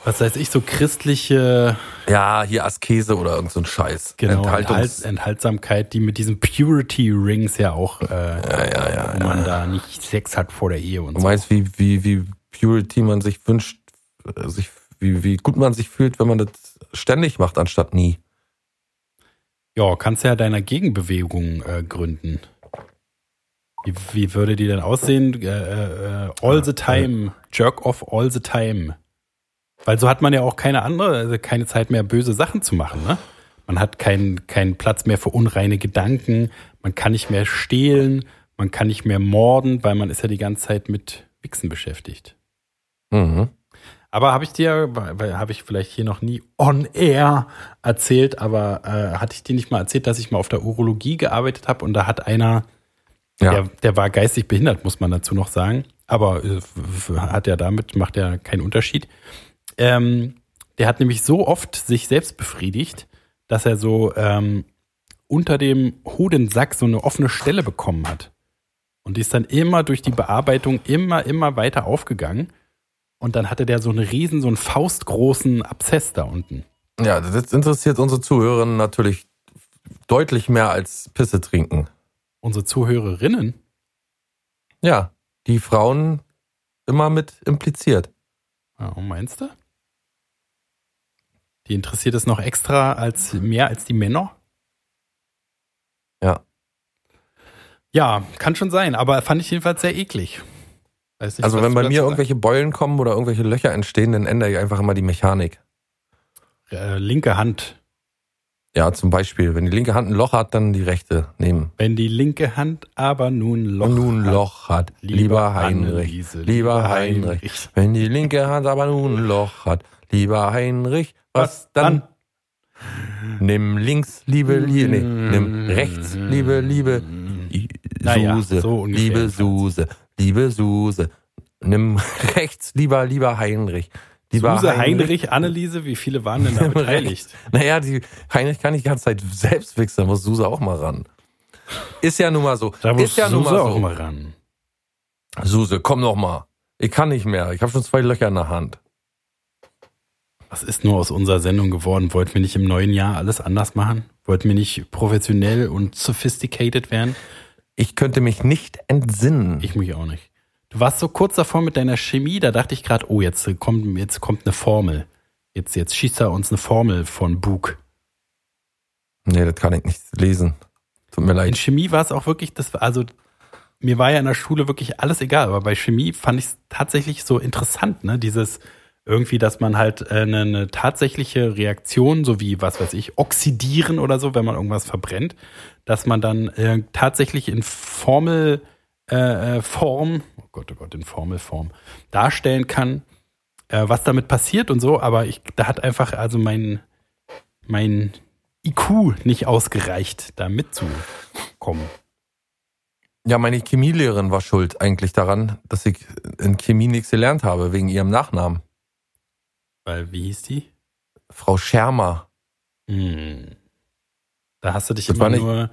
was weiß ich, so christliche Ja, hier Askese oder irgend so ein Scheiß. genau, Enthaltungs Enthalt, Enthaltsamkeit, die mit diesen Purity Rings ja auch, äh, ja, ja, wo man da nicht Sex hat vor der Ehe und Du so. meinst, wie, wie, wie Purity man sich wünscht, äh, sich, wie, wie gut man sich fühlt, wenn man das ständig macht, anstatt nie. Ja, kannst ja deiner Gegenbewegung äh, gründen. Wie, wie würde die denn aussehen? Äh, äh, all the time, jerk off all the time. Weil so hat man ja auch keine andere, also keine Zeit mehr, böse Sachen zu machen. Ne? Man hat keinen keinen Platz mehr für unreine Gedanken. Man kann nicht mehr stehlen. Man kann nicht mehr morden, weil man ist ja die ganze Zeit mit Wichsen beschäftigt. Mhm. Aber habe ich dir, habe ich vielleicht hier noch nie on air erzählt, aber äh, hatte ich dir nicht mal erzählt, dass ich mal auf der Urologie gearbeitet habe und da hat einer, Ja. der, der war geistig behindert, muss man dazu noch sagen, aber äh, hat ja damit, macht ja keinen Unterschied. Ähm, der hat nämlich so oft sich selbst befriedigt, dass er so ähm, unter dem Hodensack so eine offene Stelle bekommen hat. Und die ist dann immer durch die Bearbeitung immer, immer weiter aufgegangen. Und dann hatte der so einen riesen, so einen faustgroßen Abszess da unten. Ja, das interessiert unsere Zuhörerinnen natürlich deutlich mehr als Pisse trinken. Unsere Zuhörerinnen, Ja, die Frauen immer mit impliziert. ja, meinst du? Die interessiert es noch extra als mehr als die Männer? Ja. Ja, kann schon sein, aber fand ich jedenfalls sehr eklig. Nicht, Also wenn bei mir irgendwelche Beulen kommen oder irgendwelche Löcher entstehen, dann ändere ich einfach immer die Mechanik. äh, linke Hand. Ja, zum Beispiel, wenn die linke Hand ein Loch hat, dann die rechte nehmen. Wenn die linke Hand aber nun Loch nun hat. Loch hat, lieber Heinrich, Anneliese, lieber Heinrich. Wenn die linke Hand aber nun ein Loch hat, lieber Heinrich, was dann? Nimm links, liebe, liebe, nee, nimm rechts, liebe, liebe, Naja, Suse, so liebe. Suse, liebe Suse, nimm rechts, lieber, lieber Heinrich. Lieber Suse, Heinrich, Anneliese, wie viele waren denn da beteiligt? Naja, die Heinrich kann nicht die ganze Zeit selbst wichsen, da muss Suse auch mal ran. Ist ja nun mal so. Da muss ist ja nun Suse mal auch so. mal ran. Suse, komm noch mal. Ich kann nicht mehr. Ich habe schon zwei Löcher in der Hand. Was ist nur aus unserer Sendung geworden? Wollten wir nicht im neuen Jahr alles anders machen? Wollten wir nicht professionell und sophisticated werden? Ich könnte mich nicht entsinnen. Ich mich auch nicht. Du warst so kurz davor mit deiner Chemie, da dachte ich gerade, oh, jetzt kommt, jetzt kommt eine Formel. Jetzt, jetzt schießt er uns eine Formel von Bug. nee, das kann ich nicht lesen. Tut mir In leid. Chemie war es auch wirklich, das also mir war ja in der Schule wirklich alles egal, aber bei Chemie fand ich es tatsächlich so interessant, ne? Dieses irgendwie, dass man halt äh, eine, eine tatsächliche Reaktion, so wie, was weiß ich, oxidieren oder so, wenn man irgendwas verbrennt, dass man dann äh, tatsächlich in Formel äh, äh, oh Gott, oh Gott, in Formelform darstellen kann, äh, was damit passiert und so, aber ich, da hat einfach also mein, mein IQ nicht ausgereicht, da mitzukommen. Ja, meine Chemielehrerin war schuld eigentlich daran, dass ich in Chemie nichts gelernt habe, wegen ihrem Nachnamen. Weil, wie hieß die? Frau Schermer. Hm. Da hast du dich Das immer nur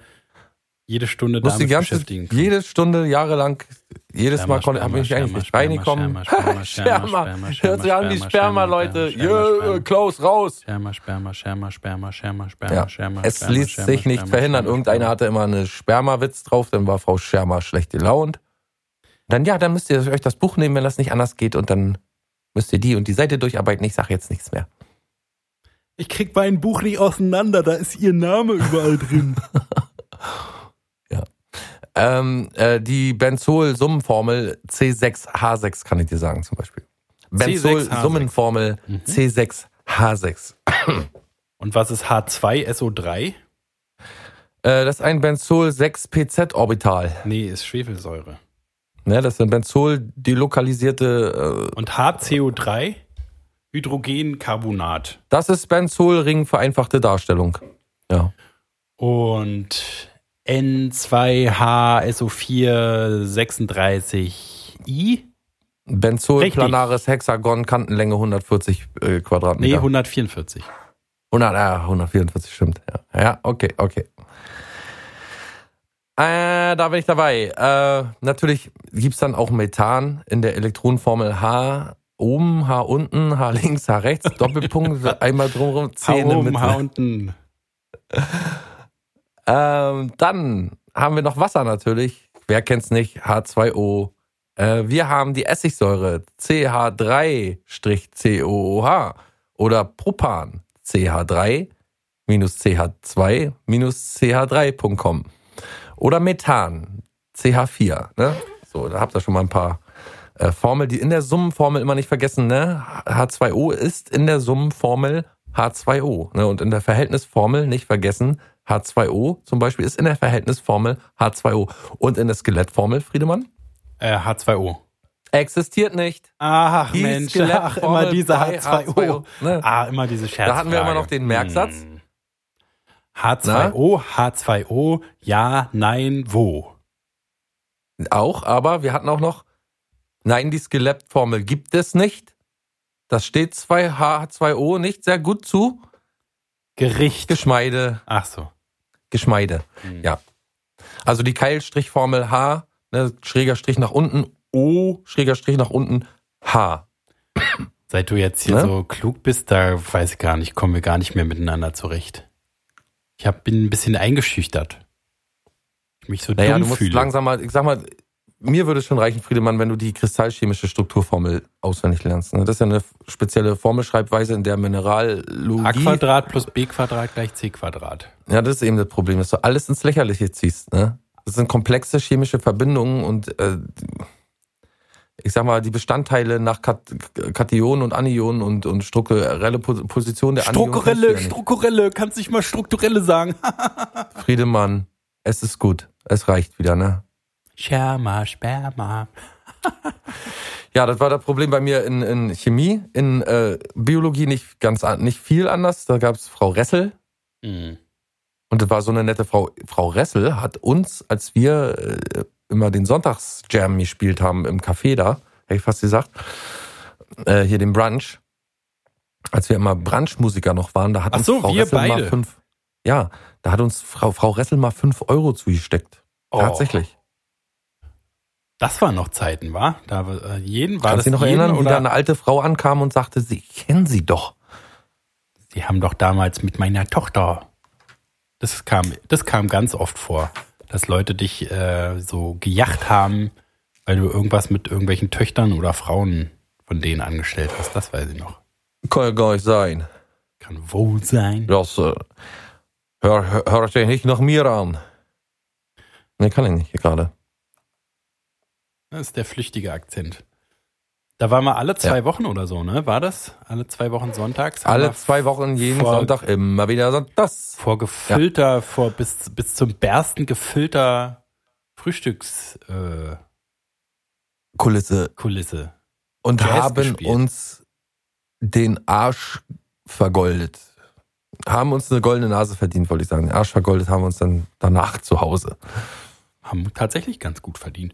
jede Stunde Musste die damit ganze, beschäftigen. können. jede Stunde, jahrelang, jedes Sperma, Mal konnte, habe ich eigentlich nicht Sperma, reingekommen. Sperma, Sperma, Sperma, hört sich an wie Sperma, Leute. Jö. Klaus, raus. Sperma, Sperma, Sperma, Sperma, Sperma, Sperma, Sperma. es ließ sich nicht verhindern. Irgendeiner hatte immer eine Sperma-Witz drauf, dann war Frau Schermer schlecht gelaunt. Dann, ja, dann müsst ihr euch das Buch nehmen, wenn das nicht anders geht und dann müsst ihr die und die Seite durcharbeiten. Ich sage jetzt nichts mehr. Ich krieg mein Buch nicht auseinander, da ist ihr Name überall drin. Ähm, äh, die Benzol-Summenformel C6H6 kann ich dir sagen zum Beispiel. Benzol-Summenformel Mhm. C6H6. Und was ist H2SO3? Äh, das ist ein Benzol-6PZ-Orbital. Nee, ist Schwefelsäure. Ne, das ist ein Benzol-delokalisierte, äh, Und HCO3? Hydrogencarbonat. das ist Benzolring vereinfachte Darstellung. Ja. Und N2HSO4 36I? Benzol, Richtig. planares Hexagon, Kantenlänge 140 äh, Nee, Quadratmeter. 144. 100, ja, 144 stimmt. Ja, ja okay, okay. Äh, da bin ich dabei. Äh, natürlich gibt's dann auch Methan in der Elektronenformel H oben, H unten, H links, H rechts, Doppelpunkt, einmal drumherum, H Zähne mit. oben, H unten. Ähm, dann haben wir noch Wasser natürlich. Wer kennt's nicht? H2O. Äh, wir haben die Essigsäure CH3-COOH oder Propan CH3 ch2-ch3.com. Oder Methan, CH4. Ne? So, da habt ihr schon mal ein paar äh, Formeln, die in der Summenformel immer nicht vergessen. Ne? H2O ist in der Summenformel H2O. Ne? Und in der Verhältnisformel nicht vergessen, H2O zum Beispiel ist in der Verhältnisformel H2O. Und in der Skelettformel, Friedemann? Äh, H2O. Existiert nicht. Ach Die Mensch, ach, immer diese bei H2O. H2O, ne? Ah, immer diese Scherze. Da hatten wir immer noch den Merksatz. Hm. H2O, H2O, ja, nein, wo? Auch, aber wir hatten auch noch, nein, die Skelettformel gibt es nicht. Das steht 2H2O nicht sehr gut zu. Gericht. Geschmeide, Ach so. Geschmeide. Hm. Ja. Also die Keilstrichformel H, ne, schräger Strich nach unten, O, schräger Strich nach unten, H. Seit du jetzt hier Ne? so klug bist, da weiß ich gar nicht, kommen wir gar nicht mehr miteinander zurecht. Ich hab, bin ein bisschen eingeschüchtert. Ich mich so Naja, dumm du musst fühle. langsam mal, ich sag mal, mir würde es schon reichen, Friedemann, wenn du die kristallchemische Strukturformel auswendig lernst. ne? Das ist ja eine spezielle Formelschreibweise, in der A Mineralogie Quadrat plus B Quadrat gleich C Quadrat. Ja, das ist eben das Problem, dass du alles ins Lächerliche ziehst. Ne? Das sind komplexe chemische Verbindungen und äh, ich sag mal, die Bestandteile nach Kat Kationen und Anionen und, und strukturelle Po- Position der Anionen. Strukturelle, ja nicht. strukturelle, kannst nicht mal strukturelle sagen. Friedemann, es ist gut. Es reicht wieder, ne? Sperma, Sperma. Ja, das war das Problem bei mir in, in Chemie. In äh, Biologie nicht ganz an- nicht viel anders. Da gab's Frau Ressel. Hm. Und das war so eine nette Frau. Frau Ressel hat uns, als wir äh, immer den Sonntagsjam gespielt haben im Café da, hätte ich fast gesagt, äh, hier den Brunch, als wir immer Brunchmusiker noch waren, da hat Ach uns so, Frau Ressel mal beide. fünf, ja, da hat uns Frau, Frau Ressel mal fünf Euro zugesteckt. Oh. Tatsächlich. Das waren noch Zeiten, war? Da äh, jeden war Kannst das du dich noch jeden erinnern, wie da oder? eine alte Frau ankam und sagte, sie kennen sie doch. Die haben doch damals mit meiner Tochter. Das kam, das kam ganz oft vor, dass Leute dich äh, so gejacht haben, weil du irgendwas mit irgendwelchen Töchtern oder Frauen von denen angestellt hast. Das weiß ich noch. Kann ja gar nicht sein. Kann wohl sein. Das, äh, hör, hör, hört ihr nicht nach mir an. Nee, kann ich nicht gerade. Das ist der flüchtige Akzent. Da waren wir alle zwei Wochen oder so, ne? War das? Alle zwei Wochen sonntags? Alle zwei Wochen, jeden vor- Sonntag, immer wieder Sonntags. Vor gefüllter, vor bis, bis zum Bersten gefüllter Frühstückskulisse. Äh, Kulisse. Kulisse. Und Jazz haben gespielt. uns den Arsch vergoldet. Haben uns eine goldene Nase verdient, wollte ich sagen. Den Arsch vergoldet haben wir uns dann danach zu Hause. haben tatsächlich ganz gut verdient.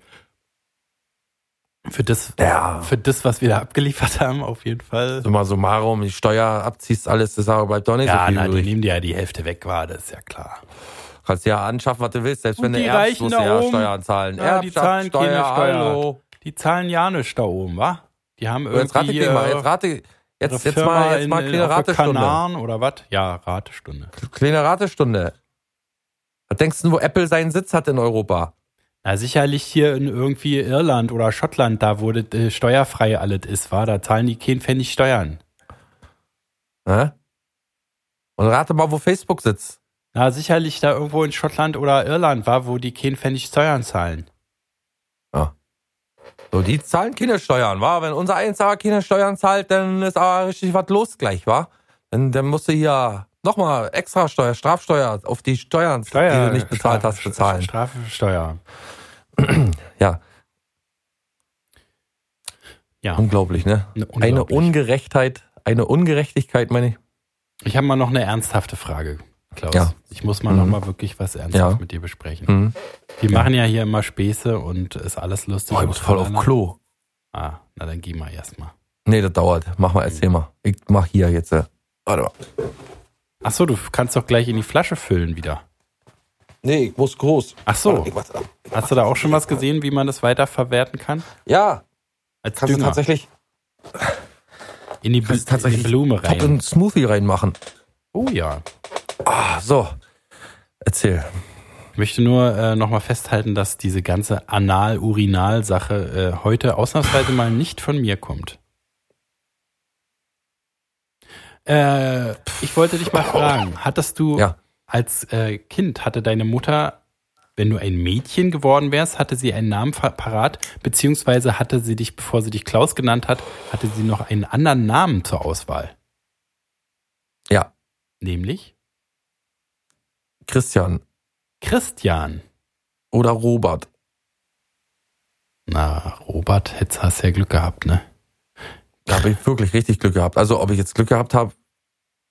Für das, Ja. für das, was wir da abgeliefert haben, auf jeden Fall. Summa summarum, die Steuer abziehst, alles, das aber bleibt doch nicht Ja, so viel na, die übrig. nehmen dir ja die Hälfte weg, war das ist ja klar. Kannst ja anschaffen, was du willst. Selbst Und wenn du die erbst, musst ja. Steuern zahlen. Ja, die zahlen keine Steuer. hallo. Die zahlen ja nichts da oben, wa? Die haben Jetzt rate irgendwie ich mal, äh, jetzt rate, ihre jetzt, jetzt mal, jetzt in, mal in, kleine Ratestunde. Kanaren oder was? Ja, Ratestunde. Kleine Ratestunde. Was denkst du, wo Apple seinen Sitz hat in Europa? Na, sicherlich hier in irgendwie Irland oder Schottland, da wo das äh, steuerfrei alles ist, war, da zahlen die keinen Pfennig Steuern. Hä? Und rate mal, wo Facebook sitzt. Na, sicherlich da irgendwo in Schottland oder Irland war, wo die keinen Pfennig Steuern zahlen. So, die zahlen keine Steuern, wa? Wenn unser Eins aber keine Steuern zahlt, dann ist aber richtig was los gleich, wa? Dann, dann musst du hier nochmal extra Steuer, Strafsteuer auf die Steuern, die du nicht bezahlt Straf- hast, bezahlen. Strafe für Steuer. Ja, Ja. unglaublich, ne? Ne, Eine unglaublich. Ungerechtheit, eine Ungerechtigkeit, meine ich. Ich habe mal noch eine ernsthafte Frage, Klaus. Ja. Ich muss mal Mhm. noch mal wirklich was ernsthaft Ja. mit dir besprechen. Hm. Wir machen ja hier immer Späße und ist alles lustig. Boah, ich muss voll auf voneinander. Klo. Ah, na dann geh mal erstmal. Nee, das dauert. Mach mal, erzähl mal. Ich mach hier jetzt. äh, Warte mal. Ach so, du kannst doch gleich in die Flasche füllen wieder. Nee, ich muss groß. Ach so, Ich mach's ab. hast du da auch schon was gesehen, wie man das weiterverwerten kann? Ja, Als kannst du Dünger. tatsächlich, in die, kannst du tatsächlich in die Blume top in rein. einen Smoothie reinmachen. Oh ja. Ah, so. Erzähl. Ich möchte nur äh, nochmal festhalten, dass diese ganze Anal-Urinal-Sache äh, heute ausnahmsweise mal nicht von mir kommt. Äh, ich wollte dich mal fragen, hattest du Ja. Als äh, Kind, hatte deine Mutter, wenn du ein Mädchen geworden wärst, hatte sie einen Namen parat, beziehungsweise hatte sie dich, bevor sie dich Klaus genannt hat, hatte sie noch einen anderen Namen zur Auswahl? Ja. Nämlich Christian Christian. oder Robert. Na, Robert, jetzt hast du ja Glück gehabt, ne? Da habe ich wirklich richtig Glück gehabt. Also ob ich jetzt Glück gehabt habe,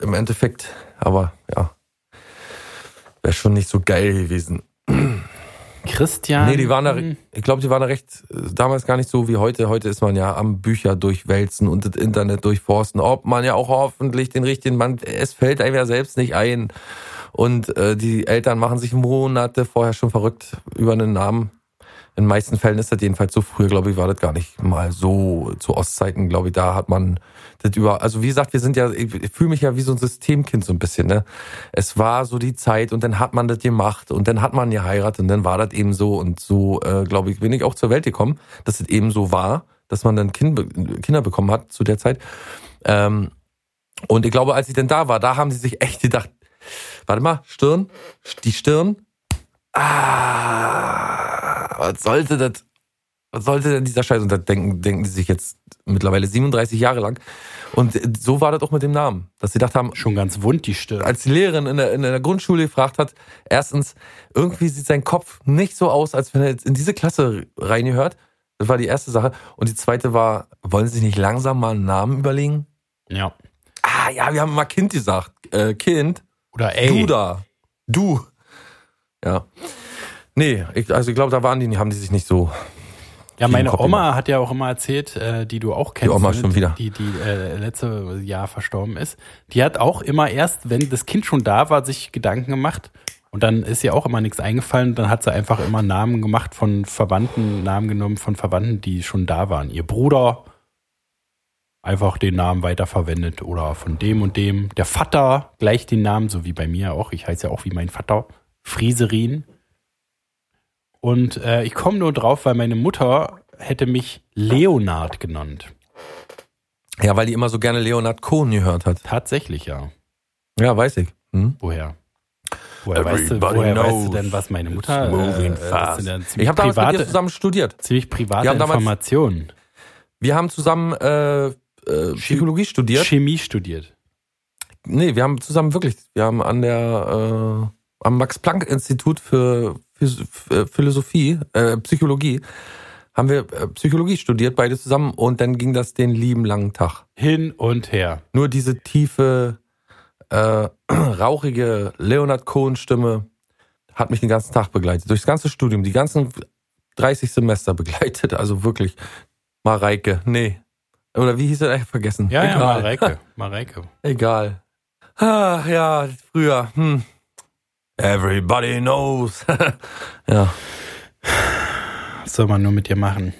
im Endeffekt, aber ja. Wäre schon nicht so geil gewesen. Christian. Nee, die waren da, ich glaube, die waren da recht, äh, damals gar nicht so wie heute. Heute ist man ja am Bücher durchwälzen und das Internet durchforsten. Ob man ja auch hoffentlich den richtigen Mann, es fällt einem ja selbst nicht ein. Und äh, die Eltern machen sich Monate vorher schon verrückt über einen Namen. In den meisten Fällen ist das jedenfalls so. Früher, glaube ich, war das gar nicht mal so. Zu Ostzeiten, glaube ich, da hat man das über. Also wie gesagt, wir sind ja, ich, fühle mich ja wie so ein Systemkind so ein bisschen. Ne? Es war so die Zeit und dann hat man das gemacht und dann hat man geheiratet und dann war das eben so und so, äh, glaube ich, bin ich auch zur Welt gekommen, dass es eben so war, dass man dann kind, Kinder bekommen hat zu der Zeit. Ähm, und ich glaube, als ich denn da war, da haben sie sich echt gedacht, warte mal, Stirn, die Stirn. Ah, was sollte das? Was sollte denn dieser Scheiß? Und da denken, denken die sich jetzt mittlerweile 37 Jahre lang. Und so war das auch mit dem Namen, dass sie gedacht haben, Schon ganz wund, die Stirn. als die Lehrerin in der, in der Grundschule gefragt hat, erstens, irgendwie sieht sein Kopf nicht so aus, als wenn er jetzt in diese Klasse reingehört. Das war die erste Sache. Und die zweite war, wollen Sie sich nicht langsam mal einen Namen überlegen? Ja. Ah ja, wir haben mal Kind gesagt. Äh, kind, Oder ey. du da. Du. Ja. Nee, ich, also ich glaube, da waren die, haben die sich nicht so. Ja, meine Oma hat ja auch immer erzählt, äh, die du auch kennst, Oma ne, schon wieder. die, die äh, letzte Jahr verstorben ist. Die hat auch immer erst, wenn das Kind schon da war, sich Gedanken gemacht. Und dann ist ihr auch immer nichts eingefallen. Dann hat sie einfach immer Namen gemacht von Verwandten, Namen genommen von Verwandten, die schon da waren. Ihr Bruder einfach den Namen weiterverwendet oder von dem und dem. Der Vater gleich den Namen, so wie bei mir auch. Ich heiße ja auch wie mein Vater. Frieserin. Und äh, ich komme nur drauf, weil meine Mutter hätte mich Leonard genannt. Ja, weil die immer so gerne Leonard Cohen gehört hat. Tatsächlich, ja. Ja, weiß ich. Hm? Woher? Woher, weißt du, woher weißt du denn, was meine Mutter äh, ja Ich habe damals mit dir private, zusammen studiert. ziemlich private Wir haben damals- Informationen. Wir haben zusammen äh, äh, Psychologie studiert. Chemie studiert. Nee, wir haben zusammen wirklich, wir haben an der äh, am Max Planck Institut für, für Philosophie, äh, Psychologie, haben wir äh, Psychologie studiert, beide zusammen und dann ging das den lieben langen Tag. Hin und her. Nur diese tiefe, äh, rauchige Leonard Cohen Stimme hat mich den ganzen Tag begleitet. Durchs ganze Studium, die ganzen 30 Semester begleitet. Also wirklich, Mareike, nee. Oder wie hieß er? Ich vergessen. Ja, ja, Egal. Mareike. Mareike. Egal. Ach ja, früher. Hm. Everybody knows. ja. Was soll man nur mit dir machen?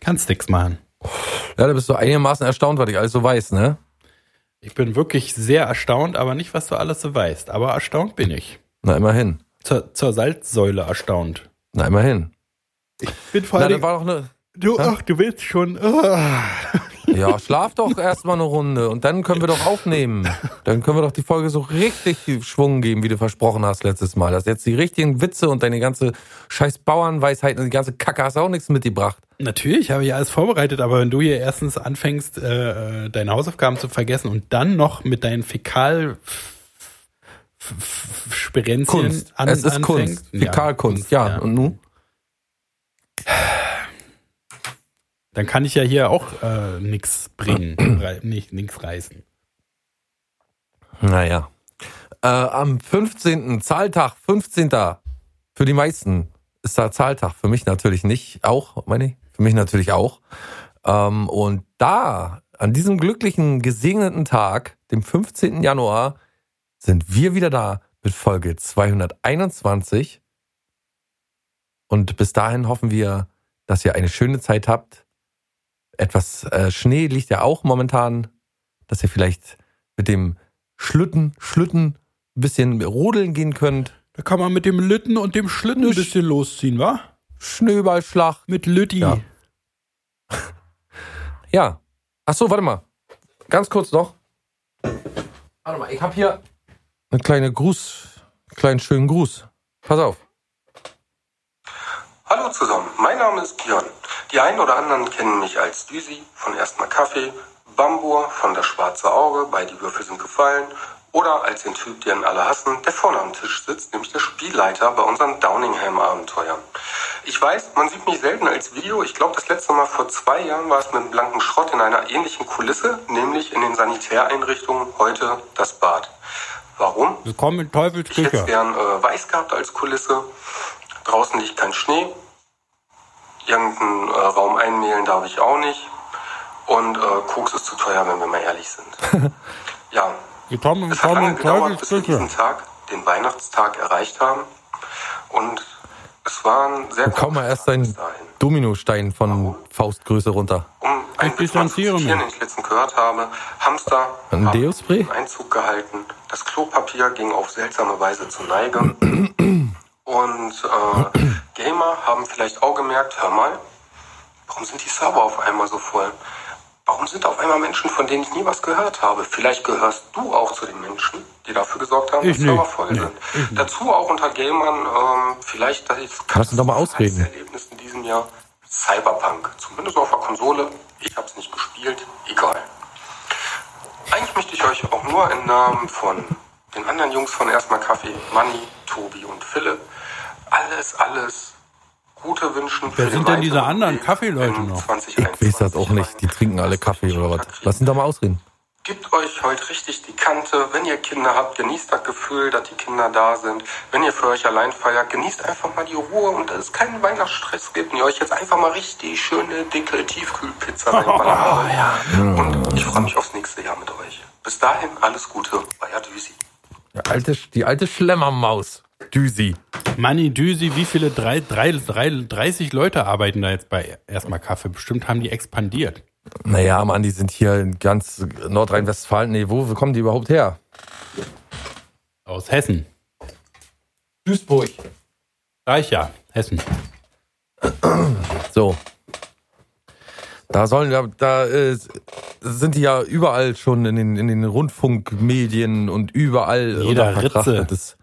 Kannst nix machen. Ja, da bist du einigermaßen erstaunt, was ich alles so weiß, ne? Ich bin wirklich sehr erstaunt, aber nicht, was du alles so weißt. Aber erstaunt bin ich. Na, immerhin. Zur, zur Salzsäule erstaunt. Na, immerhin. Bin vor Na, allen das war doch eine. Du, ach, du willst schon. ah. Ja, schlaf doch erstmal eine Runde und dann können wir doch aufnehmen. Dann können wir doch die Folge so richtig Schwung geben, wie du versprochen hast letztes Mal. Dass jetzt die richtigen Witze und deine ganze scheiß Bauernweisheit und die ganze Kacke hast auch nichts mitgebracht. Natürlich habe ich alles vorbereitet, aber wenn du hier erstens anfängst, äh, äh, deine Hausaufgaben zu vergessen und dann noch mit deinen Fäkal Sperenzien Kunst. an, es ist anfängst. Kunst. Fäkalkunst. Ja, und nun? Dann kann ich ja hier auch äh, nix bringen, nicht nix reißen. Naja. Äh, am 15. Zahltag, 15. Für die meisten ist da Zahltag. Für mich natürlich nicht. Auch, meine ich. Für mich natürlich auch. Ähm, und da, an diesem glücklichen, gesegneten Tag, dem 15. Januar, sind wir wieder da mit Folge 221. Und bis dahin hoffen wir, dass ihr eine schöne Zeit habt. Etwas äh, Schnee liegt ja auch momentan, dass ihr vielleicht mit dem Schlitten, Schlitten ein bisschen rodeln gehen könnt. Da kann man mit dem Lütten und dem Schlitten ein bisschen losziehen, wa? Schneeballschlag. Mit Lütti. Ja. Ja. Ach so, warte mal. Ganz kurz noch. Warte mal, ich habe hier eine kleine Gruß, einen kleinen schönen Gruß. Pass auf. Hallo zusammen, mein Name ist Björn. Die einen oder anderen kennen mich als Düsi von Erstmal Kaffee, Bambur von Das Schwarze Auge bei Die Würfel sind gefallen oder als den Typ, den alle hassen, der vorne am Tisch sitzt, nämlich der Spielleiter bei unseren Downingham-Abenteuern. Ich weiß, man sieht mich selten als Video. Ich glaube, das letzte Mal vor zwei Jahren war es mit einem blanken Schrott in einer ähnlichen Kulisse, nämlich in den Sanitäreinrichtungen, heute das Bad. Warum? Willkommen in Teufels Ich hätte gern äh, weiß gehabt als Kulisse. Draußen liegt kein Schnee. Irgendeinen äh, Raum einmehlen darf ich auch nicht. Und äh, Koks ist zu teuer, wenn wir mal ehrlich sind. ja, Willkommen, es hat lange gedauert, bis wir diesen Tag, den Weihnachtstag, erreicht haben. Und es waren sehr Kaum mal erst ein. Dominostein von Faustgröße runter. Um ein distanziere mich. den ich letztens gehört habe. Hamster Ein haben Deo-Spray? einen Einzug gehalten. Das Klopapier ging auf seltsame Weise zur Neige. Und äh, Gamer haben vielleicht auch gemerkt, hör mal, warum sind die Server auf einmal so voll? Warum sind auf einmal Menschen, von denen ich nie was gehört habe? Vielleicht gehörst du auch zu den Menschen, die dafür gesorgt haben, Ich dass Server voll Nee, sind. ich. Dazu auch unter Gamern ähm, vielleicht das Lass ihn doch mal ausreden. Erlebnis in diesem Jahr Cyberpunk. Zumindest auf der Konsole. Ich habe es nicht gespielt. Egal. Eigentlich möchte ich euch auch nur im Namen von den anderen Jungs von Erstmal Kaffee, Manni, Tobi und Philipp, alles, alles Gute wünschen. Wer sind den denn diese anderen Kaffeeleute noch? Ich 2021. weiß das auch nicht. Die trinken alle Kaffee oder was. Lass ihn doch mal ausreden. Gebt euch heute richtig die Kante. Wenn ihr Kinder habt, genießt das Gefühl, dass die Kinder da sind. Wenn ihr für euch allein feiert, genießt einfach mal die Ruhe und dass es keinen Weihnachtsstress gibt und ihr euch jetzt einfach mal richtig schöne, dicke Tiefkühlpizza reinballert. Und ich freue mich aufs nächste Jahr mit euch. Bis dahin, alles Gute, euer Düsi. Die alte, die alte Schlemmermaus. Düsi. Manni Düsi, wie viele? Drei, drei, drei, 30 Leute arbeiten da jetzt bei Erstmal Kaffee. Bestimmt haben die expandiert. Naja, Mann, die sind hier in ganz Nordrhein-Westfalen. Nee, wo kommen die überhaupt her? Aus Hessen. Duisburg. Reich ja, Hessen. So. Da sollen ja, da äh, sind die ja überall schon in den, in den Rundfunkmedien und überall Jeder. Ritze. Das,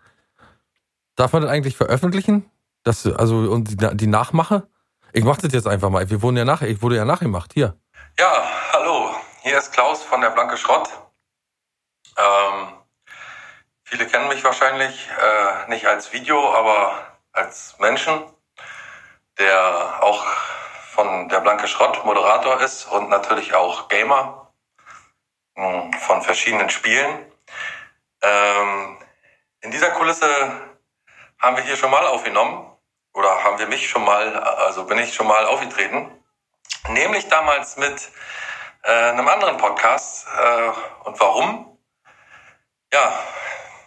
darf man das eigentlich veröffentlichen? Das, also und die, Nachmache? Ich mach das jetzt einfach mal. Wir wurden ja nach, ich wurde ja nachgemacht. Hier. Ja, hallo, hier ist Klaus von der Blanke Schrott. Ähm, viele kennen mich wahrscheinlich äh, nicht als Video, aber als Menschen, der auch von der Blanke Schrott Moderator ist und natürlich auch Gamer mh, von verschiedenen Spielen. Ähm, in dieser Kulisse haben wir hier schon mal aufgenommen oder haben wir mich schon mal, also bin ich schon mal aufgetreten. Nämlich damals mit äh, einem anderen Podcast. Äh, und warum? Ja,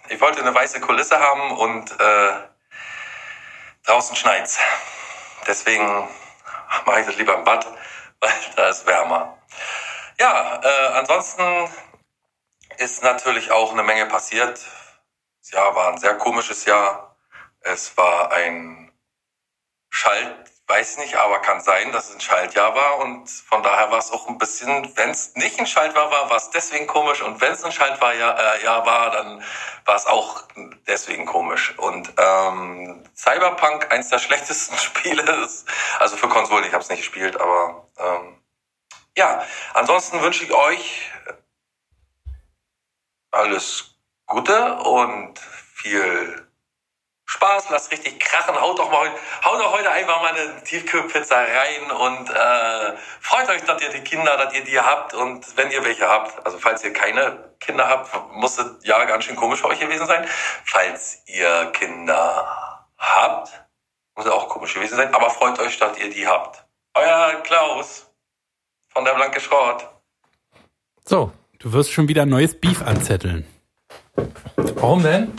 ich wollte eine weiße Kulisse haben und äh, draußen schneit's. Deswegen mache ich das lieber im Bad, weil da ist wärmer. Ja, äh, ansonsten ist natürlich auch eine Menge passiert. Das Jahr war ein sehr komisches Jahr. Es war ein Schalt, weiß nicht, aber kann sein, dass es ein Schaltjahr war und von daher war es auch ein bisschen, wenn es nicht ein Schaltjahr war, war es deswegen komisch und wenn es ein Schaltjahr äh, Jahr war, dann war es auch deswegen komisch. Und ähm, Cyberpunk, eins der schlechtesten Spiele, ist, also für Konsolen, ich habe es nicht gespielt, aber ähm, ja, ansonsten wünsche ich euch alles Gute und viel Spaß, lasst richtig krachen, haut doch mal, haut doch heute einfach mal eine Tiefkühlpizza rein und äh, freut euch, dass ihr die Kinder, dass ihr die habt und wenn ihr welche habt, also falls ihr keine Kinder habt, muss das ja ganz schön komisch für euch gewesen sein. Falls ihr Kinder habt, muss es auch komisch gewesen sein, aber freut euch, dass ihr die habt. Euer Klaus von der Blanke Schrott. So. Du wirst schon wieder neues Beef anzetteln. Warum denn?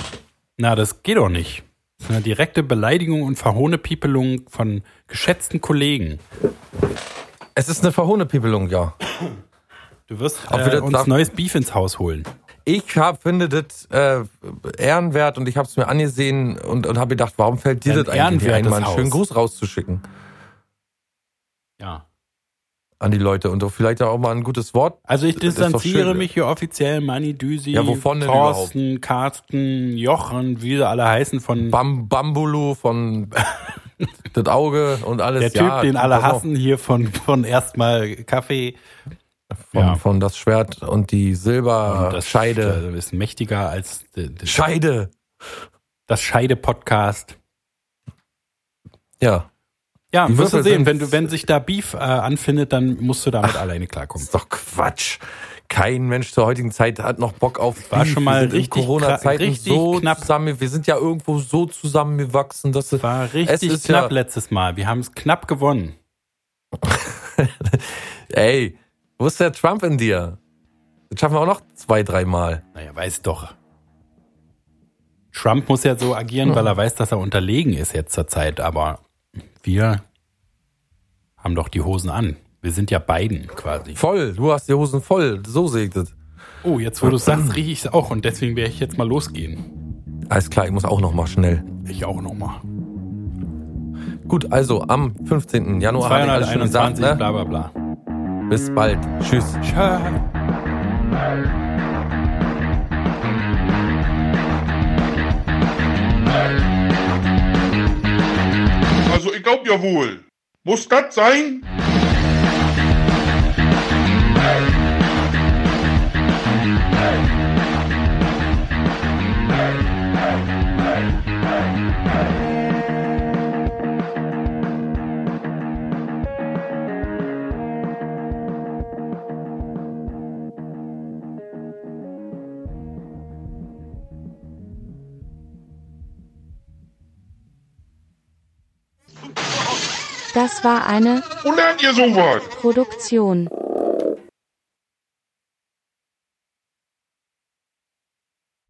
Na, das geht doch nicht. Eine direkte Beleidigung und Verhohnepiepelung von geschätzten Kollegen. Es ist eine Verhohnepiepelung, ja. Du wirst äh, wieder uns neues Beef ins Haus holen. Ich hab, finde das äh, ehrenwert und ich habe es mir angesehen und, und habe gedacht, warum fällt dir Ein das eigentlich ein, mal einen schönen. Gruß rauszuschicken? Ja. An die Leute und doch vielleicht auch mal ein gutes Wort. Also ich Das distanziere mich hier offiziell, Manni Düsi, Ja, wovon Thorsten, Carsten, Jochen, wie sie alle heißen, von Bam Bambulu von das Auge und alles. der Typ, ja, den alle hassen, hier von, von erstmal Kaffee. Von, Ja. von das Schwert und die Silberscheide. äh, ist mächtiger als das, Scheide. das Scheide-Podcast. Ja, Ja, Die wirst du sehen, wenn du, wenn sich da Beef äh, anfindet, dann musst du damit alleine das klarkommen. ist doch Quatsch. Kein Mensch zur heutigen Zeit hat noch Bock auf War Beef. schon mal richtig in Corona-Zeiten so knapp. zusammen. Wir sind ja irgendwo so zusammengewachsen, dass es War Es richtig ist knapp ja- letztes Mal. Wir haben es knapp gewonnen. Ey, wo ist der Trump in dir? Das schaffen wir auch noch zwei, dreimal. Naja, weiß doch. Trump muss ja so agieren, weil er weiß, dass er unterlegen ist jetzt zur Zeit, aber wir haben doch die Hosen an. Wir sind ja beiden quasi. Voll, du hast die Hosen voll. So ich das. Oh, jetzt wo du es sagst, rieche ich es auch und deswegen werde ich jetzt mal losgehen. Alles klar, ich muss auch noch mal schnell. Ich auch nochmal. Gut, also am 15. Januar habe ich alles schon 221, gesagt, ne? bla bla bla. Bis bald. Tschüss. Ciao. Ich glaub ja wohl. Muss das sein? Das war eine Wo lernt ihr sowas? Produktion